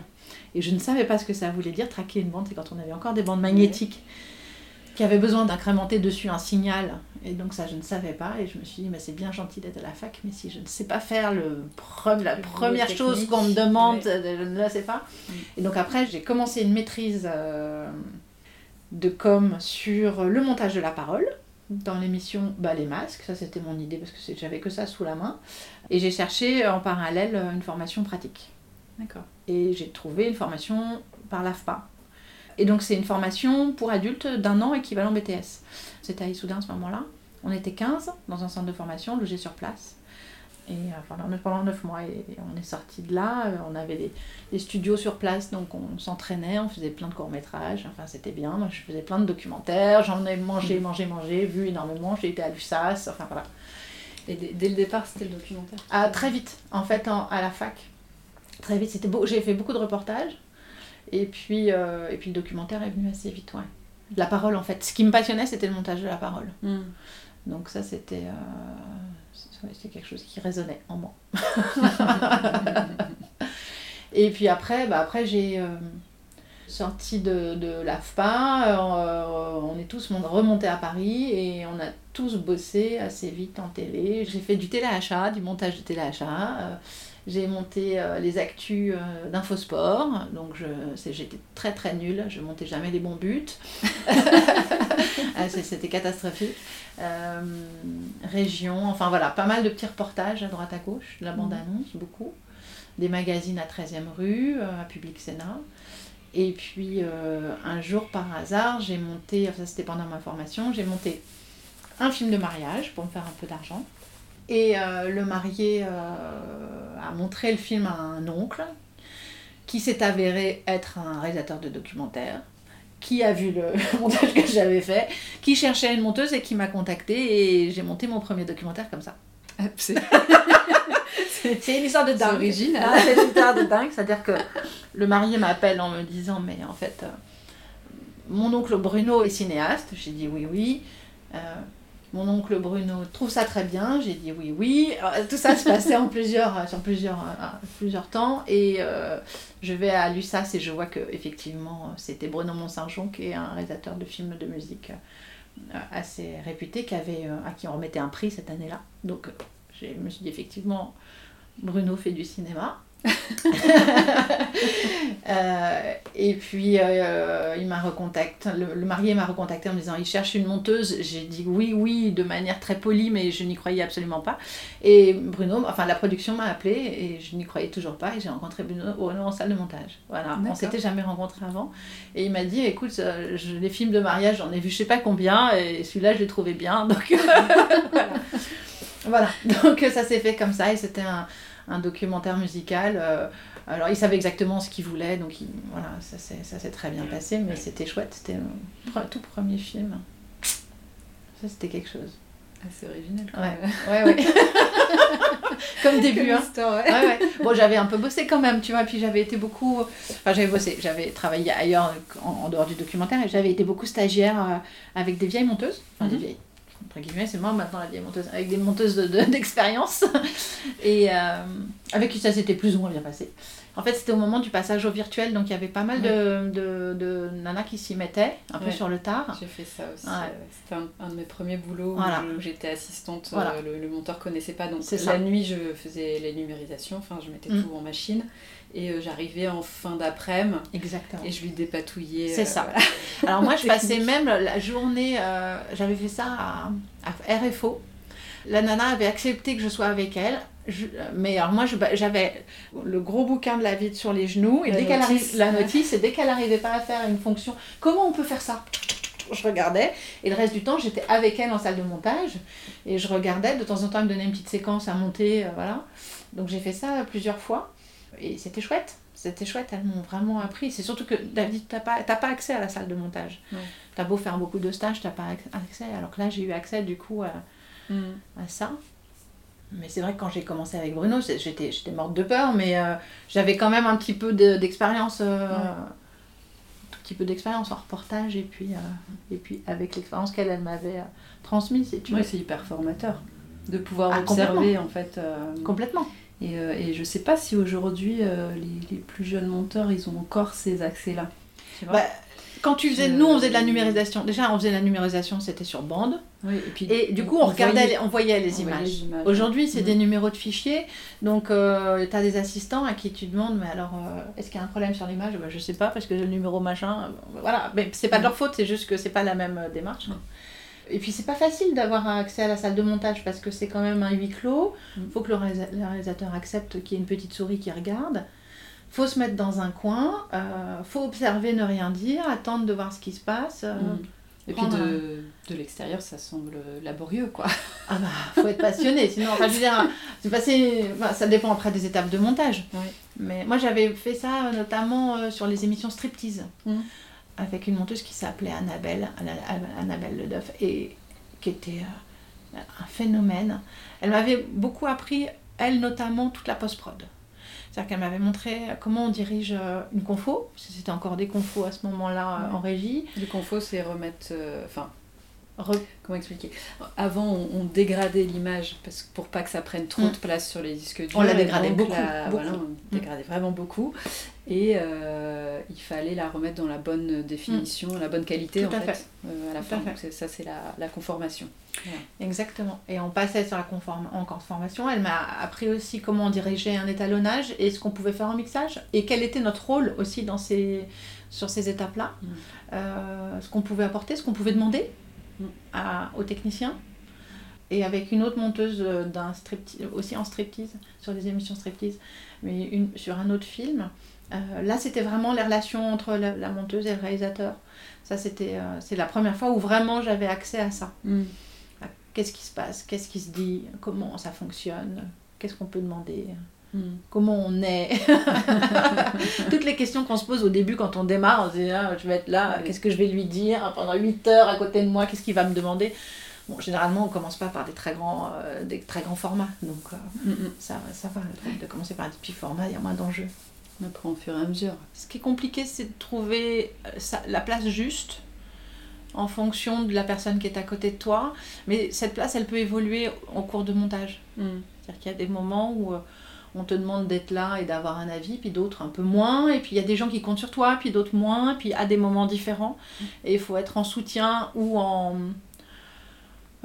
E: Et je ne savais pas ce que ça voulait dire, traquer une bande, c'est quand on avait encore des bandes magnétiques qui avaient besoin d'incrémenter dessus un signal. Et donc ça, je ne savais pas. Et je me suis dit, mais c'est bien gentil d'être à la fac, mais si je ne sais pas faire le pre- la
D: Le
E: première chose qu'on me demande,
D: ouais.
E: euh, je ne la sais pas.
D: Mm.
E: Et donc après, j'ai commencé une maîtrise euh, de com sur le montage de la parole dans l'émission bah, Les Masques. Ça, c'était mon idée parce que j'avais que ça sous la main. Et j'ai cherché en parallèle euh, une formation pratique.
D: D'accord.
E: Et j'ai trouvé une formation par l'AFPA. Et donc, c'est une formation pour adultes d'un an équivalent BTS. C'était à Issoudun à ce moment-là. On était 15 dans un centre de formation, logés sur place. Et euh, pendant, neuf- pendant 9 mois, et on est sorti de là. Euh, On avait des, des studios sur place, donc on s'entraînait, on faisait plein de courts-métrages. Enfin, c'était bien. Moi, je faisais plein de documentaires. J'en ai mangé, mangé, mangé, vu énormément. J'ai été à l'USAS. Enfin, voilà.
D: Et dès, dès le départ, c'était le documentaire
E: Ah, très vite, en fait, en- à la fac. Très vite, c'était beau. J'ai fait beaucoup de reportages. Et puis, euh, et puis le documentaire est venu assez vite, ouais. La parole, en fait. Ce qui me passionnait, c'était le montage de la parole.
D: Mm.
E: Donc ça, c'était euh, c'était quelque chose qui résonnait en moi. et puis après, bah après j'ai euh, sorti de, de l'AFPA, on est tous mon- remontés à Paris et on a tous bossé assez vite en télé. J'ai fait du téléachat, du montage de téléachat. J'ai monté euh, les actus euh, d'Infosport, donc j'étais très très nulle, je montais jamais les bons buts. Ah, C'était catastrophique. Euh, région, enfin voilà, pas mal de petits reportages à droite à gauche, de la bande-annonce, beaucoup. Des magazines à 13e rue, euh, à Public Sénat. Et puis un jour par hasard, j'ai monté, enfin ça c'était pendant ma formation, j'ai monté un film de mariage pour me faire un peu d'argent. Et euh, le marié euh, a montré le film à un oncle qui s'est avéré être un réalisateur de documentaire, qui a vu le montage que j'avais fait, qui cherchait une monteuse et qui m'a contacté et j'ai monté mon premier documentaire comme ça.
D: C'est
E: C'est une histoire de dingue.
D: original.
E: Ah, c'est une histoire de dingue, c'est-à-dire que le marié m'appelle en me disant mais en fait euh, mon oncle Bruno est cinéaste, j'ai dit oui oui. Euh, mon oncle Bruno trouve ça très bien, j'ai dit oui oui. Tout ça se passait en plusieurs, sur plusieurs, euh, plusieurs temps et euh, je vais à l'USAS et je vois que effectivement c'était Bruno Mont-Saint-Jean qui est un réalisateur de films de musique euh, assez réputé euh, à qui on remettait un prix cette année-là. Donc euh, je me suis dit effectivement Bruno fait du cinéma. Euh, et puis euh, il m'a recontacté, le, le marié m'a recontacté en me disant il cherche une monteuse. J'ai dit oui, oui, de manière très polie, mais je n'y croyais absolument pas. Et Bruno, enfin la production m'a appelé et je n'y croyais toujours pas. Et j'ai rencontré Bruno en salle de montage. Voilà, on s'était jamais rencontrés avant. Et il m'a dit écoute, euh, je- les films de mariage, j'en ai vu je sais pas combien, et celui-là je l'ai trouvé bien. Donc voilà. Voilà, donc ça s'est fait comme ça et c'était un, un documentaire musical. euh, alors il savait exactement ce qu'il voulait, donc il- voilà, ça s'est très bien passé, mais c'était chouette, c'était pre- tout premier film. Ça c'était quelque chose.
D: Assez original. quand
E: Ouais,
D: même.
E: ouais, ouais. Comme début,
D: Comme
E: hein.
D: histoire, ouais.
E: Ouais, ouais. Bon, j'avais un peu bossé quand même, tu vois, puis j'avais été beaucoup. Enfin, j'avais bossé, j'avais travaillé ailleurs en, en dehors du documentaire et j'avais été beaucoup stagiaire euh, avec des vieilles monteuses. Enfin, des
D: Mhm.
E: vieilles. Entre guillemets, c'est moi maintenant la vieille monteuse, avec des monteuses de- de- d'expérience. et euh, avec qui ça s'était plus ou moins bien passé. En fait, c'était au moment du passage au virtuel, donc il y avait pas mal de, de, de nanas qui s'y mettaient, un peu sur le tard.
D: J'ai fait ça aussi.
E: Ouais.
D: euh, C'était un, un de mes premiers boulots
E: Voilà.
D: où j'étais assistante.
E: Voilà.
D: euh, le, le monteur connaissait pas. Donc la
E: ça.
D: nuit, je faisais les numérisations. Enfin, je mettais
E: Mm.
D: tout en machine. Et euh, j'arrivais en fin d'après-midi
E: Exactement.
D: et je lui dépatouillais.
E: C'est
D: euh,
E: ça.
D: voilà.
E: Alors moi, je passais même la journée, euh, j'avais fait ça à, à RFO. La nana avait accepté que je sois avec elle. Je- mais alors moi, j'avais le gros bouquin de la vie sur les genoux. Et
D: La
E: dès qu'elle arrive, la notice, et dès qu'elle n'arrivait pas à faire une fonction, comment on peut faire ça? Je regardais et le reste du temps j'étais avec elle en salle de montage et je regardais de temps en temps elle me donnait une petite séquence à monter euh, voilà donc j'ai fait ça plusieurs fois et c'était chouette c'était chouette elles m'ont vraiment appris c'est surtout que David t'as pas pas accès à la salle de montage
D: Ouais.
E: t'as beau faire beaucoup de stages t'as pas ac- accès alors que là j'ai eu accès du coup à,
D: Mm.
E: à ça mais c'est vrai que quand j'ai commencé avec Bruno j'étais j'étais morte de peur mais euh, j'avais quand même un petit peu de- d'expérience euh,
D: Ouais.
E: un tout petit peu d'expérience en reportage et puis euh, et puis avec l'expérience qu'elle elle m'avait transmise tu
D: c'est hyper formateur de pouvoir
E: Ah,
D: observer en fait.
E: complètement
D: et, euh, et je sais pas si aujourd'hui euh, les, les plus jeunes monteurs ils ont encore ces accès-là.
E: Bah, quand tu faisais
D: Je-
E: nous on faisait de la numérisation déjà on faisait de la numérisation c'était sur bande
D: Oui, et puis
E: et du coup on, regardait
D: voyait-
E: les- on voyait les
D: on voyait
E: images
D: les images.
E: Aujourd'hui, c'est des numéros de fichiers. Donc, tu as des assistants à qui tu demandes, mais alors, euh, est-ce qu'il y a un problème sur l'image? Bah, Je sais pas, parce que le numéro machin. euh, voilà, mais c'est pas de leur faute, c'est juste que c'est pas la même euh, démarche. quoi. Et puis, c'est pas facile d'avoir accès à la salle de montage parce que c'est quand même un huis clos.
D: Mhm.
E: faut que le, réalisa- le réalisateur accepte qu'il y ait une petite souris qui regarde. faut se mettre dans un coin. euh, faut observer, ne rien dire, attendre de voir ce qui se passe. euh,
D: Mm. Et puis de, de l'extérieur, ça semble laborieux, quoi.
E: Ah bah, faut être passionné, sinon, enfin, je veux dire, c'est passé, bah, ça dépend après des étapes de montage.
D: Oui.
E: Mais moi, j'avais fait ça euh, notamment euh, sur les émissions striptease,
D: Mhm.
E: Avec une monteuse qui s'appelait Annabelle, Anna- Annabelle Ledeuf, et qui était euh, un phénomène. Elle m'avait beaucoup appris, elle notamment, toute la post-prod. C'est-à-dire qu'elle m'avait montré comment on dirige euh, une confo, c'était encore des confos à ce moment-là euh,
D: Ouais.
E: en régie.
D: Du confo, c'est remettre. euh, Enfin,
E: Re-
D: comment expliquer? Avant, on, on dégradait l'image parce que pour pas que ça prenne trop
E: Mm.
D: de place sur les disques durs.
E: On la dégradait beaucoup,
D: la-
E: beaucoup.
D: Voilà, on dégradait vraiment beaucoup. Et euh, il fallait la remettre dans la bonne définition, la bonne qualité
E: Tout
D: en
E: à
D: fait,
E: fait.
D: euh, à la
E: Tout
D: fin.
E: à fait.
D: Donc ça, c'est la, la conformation.
E: Exactement. Et on passait sur la conform encore formation. Elle m'a appris aussi comment diriger un étalonnage et ce qu'on pouvait faire en mixage et quel était notre rôle aussi dans ces, sur ces étapes-là.
D: Mm.
E: Euh, ce qu'on pouvait apporter, ce qu'on pouvait demander
D: Mm.
E: À, aux techniciens. Et avec une autre monteuse euh, d'un striptease, aussi en striptease, sur des émissions striptease, mais une, sur un autre film. Euh, là, c'était vraiment les relations entre la, la monteuse et le réalisateur. Ça, c'était euh, c'est la première fois où vraiment j'avais accès à ça. Qu'est-ce qui se passe Qu'est-ce qui se dit Comment ça fonctionne Qu'est-ce qu'on peut demander
D: Mm.
E: Comment on est Toutes les questions qu'on se pose au début quand on démarre, on se dit ah, je vais être là, qu'est-ce que je vais lui dire pendant 8 heures à côté de moi, qu'est-ce qu'il va me demander? Bon, généralement, on commence pas par des très grands, euh, des très grands formats, donc euh,
D: Mm, mm.
E: ça, ça va. Le truc de commencer par des petits formats, il y a moins d'enjeux.
D: Après, au fur et à mesure.
E: Ce qui est compliqué, c'est de trouver euh, sa- la place juste en fonction de la personne qui est à côté de toi. Mais cette place, elle peut évoluer au cours de montage.
D: Mm.
E: C'est-à-dire qu'il y a des moments où euh, on te demande d'être là et d'avoir un avis, puis d'autres un peu moins, et puis il y a des gens qui comptent sur toi, puis d'autres moins, puis à des moments différents. Et il faut être en soutien ou en.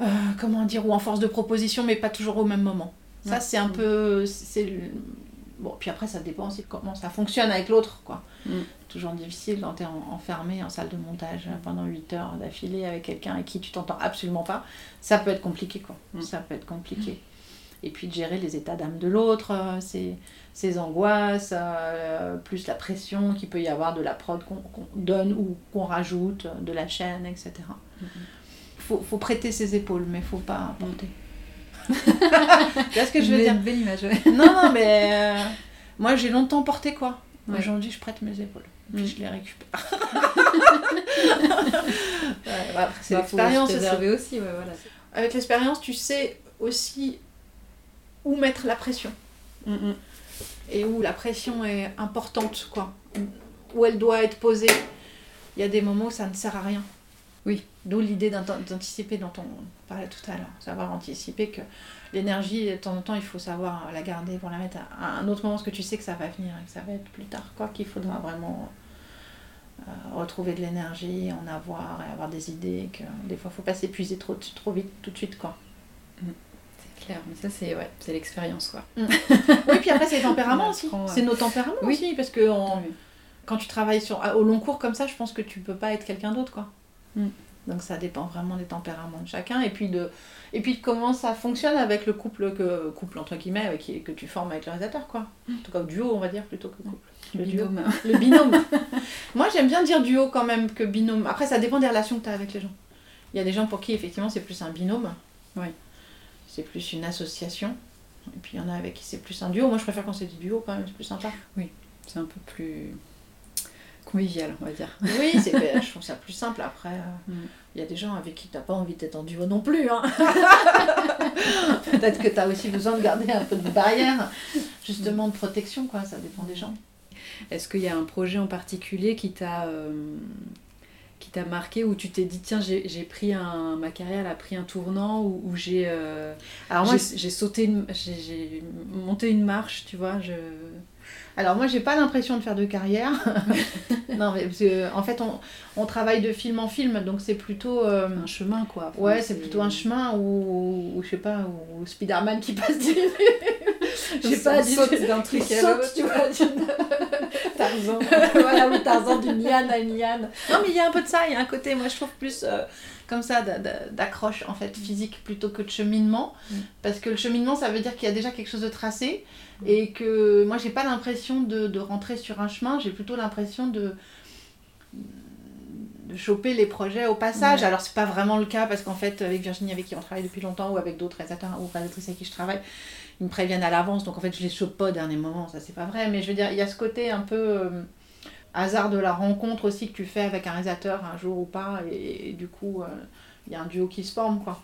E: euh, comment dire Ou en force de proposition, mais pas toujours au même moment. Ça, c'est un peu. C'est Bon, puis après, ça dépend aussi de comment ça fonctionne avec l'autre, quoi.
D: Mm.
E: Toujours difficile quand t'es en- enfermé en salle de montage pendant 8 heures d'affilée avec quelqu'un avec qui tu t'entends absolument pas. Ça peut être compliqué, quoi.
D: Mm.
E: Ça peut être compliqué. Et puis de gérer les états d'âme de l'autre, euh, ses, ses angoisses, euh, plus la pression qu'il peut y avoir de la prod qu'on donne ou qu'on rajoute, de la chaîne, etc. Faut, faut prêter ses épaules, mais faut pas porter. tu vois ce que je veux
D: Belle-
E: dire
D: Belle image, ouais.
E: non, non, mais euh, moi j'ai longtemps porté quoi.
D: Ouais.
E: Aujourd'hui, je prête mes épaules. Puis
D: Mm.
E: je les récupère. Ouais, après, c'est
D: Bah,
E: l'expérience. aussi.
D: voilà.
E: Avec l'expérience, tu sais aussi où mettre la pression.
D: Mm, mm.
E: Et où la pression est importante, quoi. Où elle doit être posée. Il y a des moments où ça ne sert à rien.
D: Oui.
E: D'où l'idée d'ant- d'anticiper dont on parlait tout à l'heure. Savoir anticiper que l'énergie, de temps en temps, il faut savoir la garder pour la mettre à un autre moment, parce que tu sais que ça va venir et que ça va être plus tard, quoi. Qu'il faudra vraiment euh, retrouver de l'énergie, en avoir et avoir des idées. Que des fois, il faut pas s'épuiser trop, trop vite, tout de suite, quoi.
D: C'est clair, mais ça, c'est ouais, l'expérience, quoi.
E: Oui, puis après, c'est les tempéraments aussi. C'est nos tempéraments
D: Oui.
E: aussi, parce que on-
D: Oui.
E: quand tu travailles sur, au long cours comme ça, je pense que tu peux pas être quelqu'un d'autre, quoi.
D: Mm.
E: Donc ça dépend vraiment des tempéraments de chacun, et puis de, et puis de comment ça fonctionne avec le couple, que, couple entre guillemets, avec que tu formes avec le réalisateur, quoi. En tout cas, duo, on va dire, plutôt que couple. Le duo. Le binôme. Moi, j'aime bien dire duo quand même que binôme. Après, ça dépend des relations que tu as avec les gens. Il y a des gens pour qui, effectivement, c'est plus un binôme.
D: Oui.
E: C'est plus une association. Et puis, il y en a avec qui c'est plus un duo. Moi, je préfère quand c'est du duo, quand même, c'est plus sympa.
D: C'est un peu plus convivial, on va dire.
E: Oui, c'est, ben, je trouve ça plus simple. Après, euh,
D: Mm.
E: il y a des gens avec qui tu n'as pas envie d'être en duo non plus. hein. Peut-être que tu as aussi besoin de garder un peu de barrière, justement de protection, quoi. Ça dépend des gens.
D: Est-ce qu'il y a un projet en particulier qui t'a euh, qui t'a marqué où tu t'es dit tiens j'ai j'ai pris un ma carrière elle a pris un tournant où, où j'ai euh,
E: Alors, moi,
D: j'ai sauté une- j'ai monté une marche tu vois je
E: Alors moi j'ai pas l'impression de faire de carrière. non mais parce que, en fait on, on travaille de film en film donc c'est plutôt euh,
D: un chemin quoi Enfin,
E: ouais c'est plutôt un chemin ou, je sais pas ou, Spider-Man qui passe du je sais pas
D: d'un truc à
E: saute,
D: l'autre.
E: tu vois d'une-
D: Tarzan
E: voilà ou Tarzan d'une liane à une liane. Non mais il y a un peu de ça il y a un côté moi je trouve plus euh, comme ça d'a- d'a- d'accroche en fait physique plutôt que de cheminement
D: Mm.
E: parce que le cheminement ça veut dire qu'il y a déjà quelque chose de tracé et que moi j'ai pas l'impression de, de rentrer sur un chemin j'ai plutôt l'impression de de choper les projets au passage
D: Ouais.
E: alors c'est pas vraiment le cas parce qu'en fait avec Virginie avec qui on travaille depuis longtemps ou avec d'autres réalisateurs ou réalisatrices avec qui je travaille ils me préviennent à l'avance. Donc en fait je les chope pas au dernier moment. Ça c'est pas vrai. Mais je veux dire il y a ce côté un peu euh, hasard de la rencontre aussi que tu fais avec un réalisateur un jour ou pas. Et, et du coup euh, il y a un duo qui se forme quoi.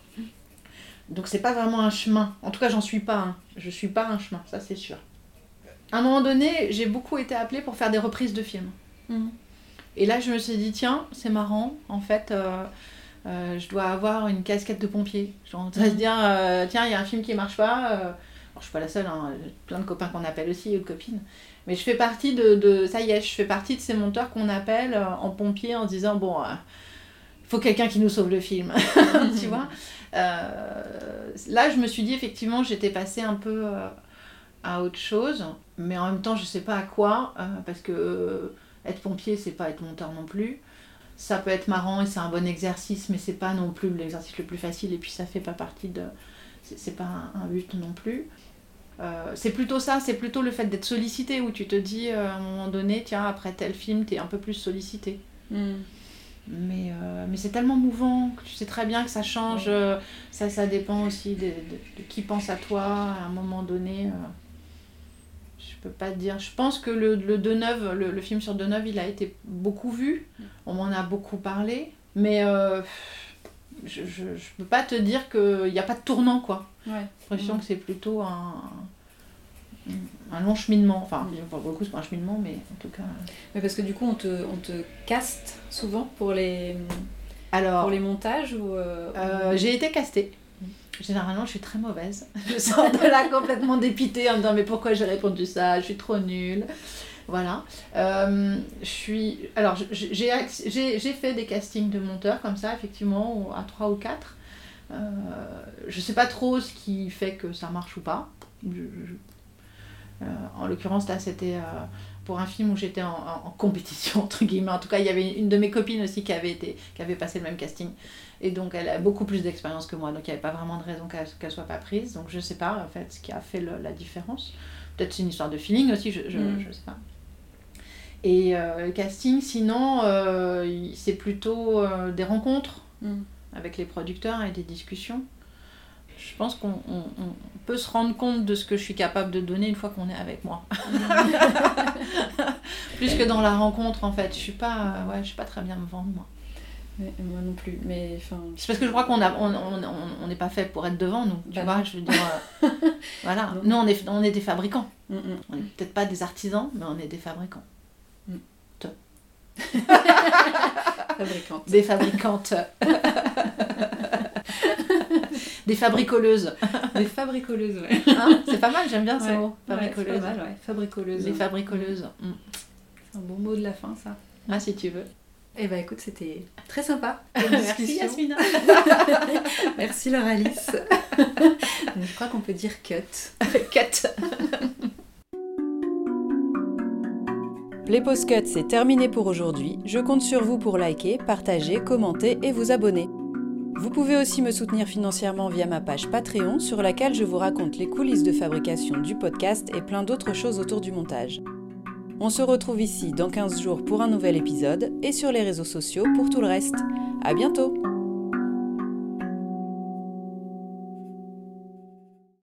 E: Donc c'est pas vraiment un chemin. En tout cas j'en suis pas un. je suis pas un chemin. Ça c'est sûr. À un moment donné j'ai beaucoup été appelée pour faire des reprises de films.
D: Mhm.
E: et là je me suis dit tiens c'est marrant. En fait euh, euh, je dois avoir une casquette de pompier. Genre ça se dire euh, tiens il y a un film qui marche pas je suis pas la seule hein, plein de copains qu'on appelle aussi ou de copines. Mais je fais partie de, ça y est je fais partie de ces monteurs qu'on appelle euh, en pompier en disant bon euh, faut quelqu'un qui nous sauve le film. Tu vois Euh, là je me suis dit effectivement j'étais passée un peu à autre chose. Mais en même temps je sais pas à quoi parce que être pompier c'est pas être monteur non plus. Ça peut être marrant et c'est un bon exercice mais c'est pas non plus l'exercice le plus facile. Et puis ça fait pas partie de c'est pas un but non plus Euh, c'est plutôt ça, c'est plutôt le fait d'être sollicité où tu te dis euh, à un moment donné, tiens, après tel film, t'es un peu plus sollicité.
D: Mhm.
E: Mais, euh, mais c'est tellement mouvant que tu sais très bien que ça change. ça, ça dépend aussi de, de- de qui pense à toi à un moment donné. je peux pas te dire. Je pense que le, le Deneuve, le, le film sur Deneuve, il a été beaucoup vu. On m'en a beaucoup parlé. Mais je, je, je peux pas te dire qu'il n'y a pas de tournant, quoi.
D: ouais
E: J'ai l'impression que c'est plutôt un, un long cheminement. Enfin, pour le coup, c'est pas un cheminement, mais en tout cas.
D: mais parce que du coup on te on te caste souvent pour les
E: Alors,
D: pour les montages ou euh,
E: Euh, j'ai été castée. Généralement, je suis très mauvaise. Je sors de là complètement dépitée en me disant mais pourquoi j'ai répondu ça? Je suis trop nulle. Voilà. Euh, je suis. Alors, j'ai fait des castings de monteurs comme ça, effectivement, à 3 ou 4. Euh, je sais pas trop ce qui fait que ça marche ou pas. Je- je- Euh, en l'occurrence, là, c'était euh, pour un film où j'étais en, en- en compétition, entre guillemets. En tout cas, il y avait une de mes copines aussi qui avait, été, qui avait passé le même casting. Et donc, elle a beaucoup plus d'expérience que moi. Donc, il n'y avait pas vraiment de raison qu'elle qu'elle soit pas prise. Donc, je sais pas, en fait, ce qui a fait le- la différence. Peut-être c'est une histoire de feeling aussi, je, je,
D: Mm.
E: sais pas. Et euh, le casting, sinon, euh, c'est plutôt euh, des rencontres
D: Mm.
E: avec les producteurs et des discussions. Je pense qu'on on- on peut se rendre compte de ce que je suis capable de donner une fois qu'on est avec moi. Plus que dans la rencontre, en fait. Je suis pas, ouais, je suis pas très bien me vendre, moi.
D: Mais- moi non plus. Mais enfin.
E: C'est parce que je crois qu'on a, on, on, on- on n'est pas fait pour être devant, nous. Tu
D: Bah
E: vois,
D: non.
E: je veux dire. euh, voilà.
D: Non.
E: Nous, on est, on est des fabricants.
D: Mm, mm.
E: On n'est peut-être pas des artisans, mais on est des fabricants.
D: Fabricante.
E: Des fabricantes. des fabricoleuses.
D: Des fabricoleuses, ouais.
E: Hein, c'est pas mal, j'aime bien ce
D: Ouais.
E: mot.
D: Ouais, c'est
E: Fabricoleuse.
D: pas mal, ouais. Fabricoleuse.
E: Des fabricoleuses. Mm.
D: C'est un bon mot de la fin, ça.
E: Ah, si tu veux.
D: Eh ben écoute, c'était très sympa.
E: Merci Yasmina.
D: Merci Laura Alice. Je crois qu'on peut dire cut.
E: Cut.
D: Les post cuts, c'est terminé pour aujourd'hui. Je compte sur vous pour liker, partager, commenter et vous abonner. Vous pouvez aussi me soutenir financièrement via ma page Patreon sur laquelle je vous raconte les coulisses de fabrication du podcast et plein d'autres choses autour du montage. On se retrouve ici dans 15 jours pour un nouvel épisode et sur les réseaux sociaux pour tout le reste. À bientôt!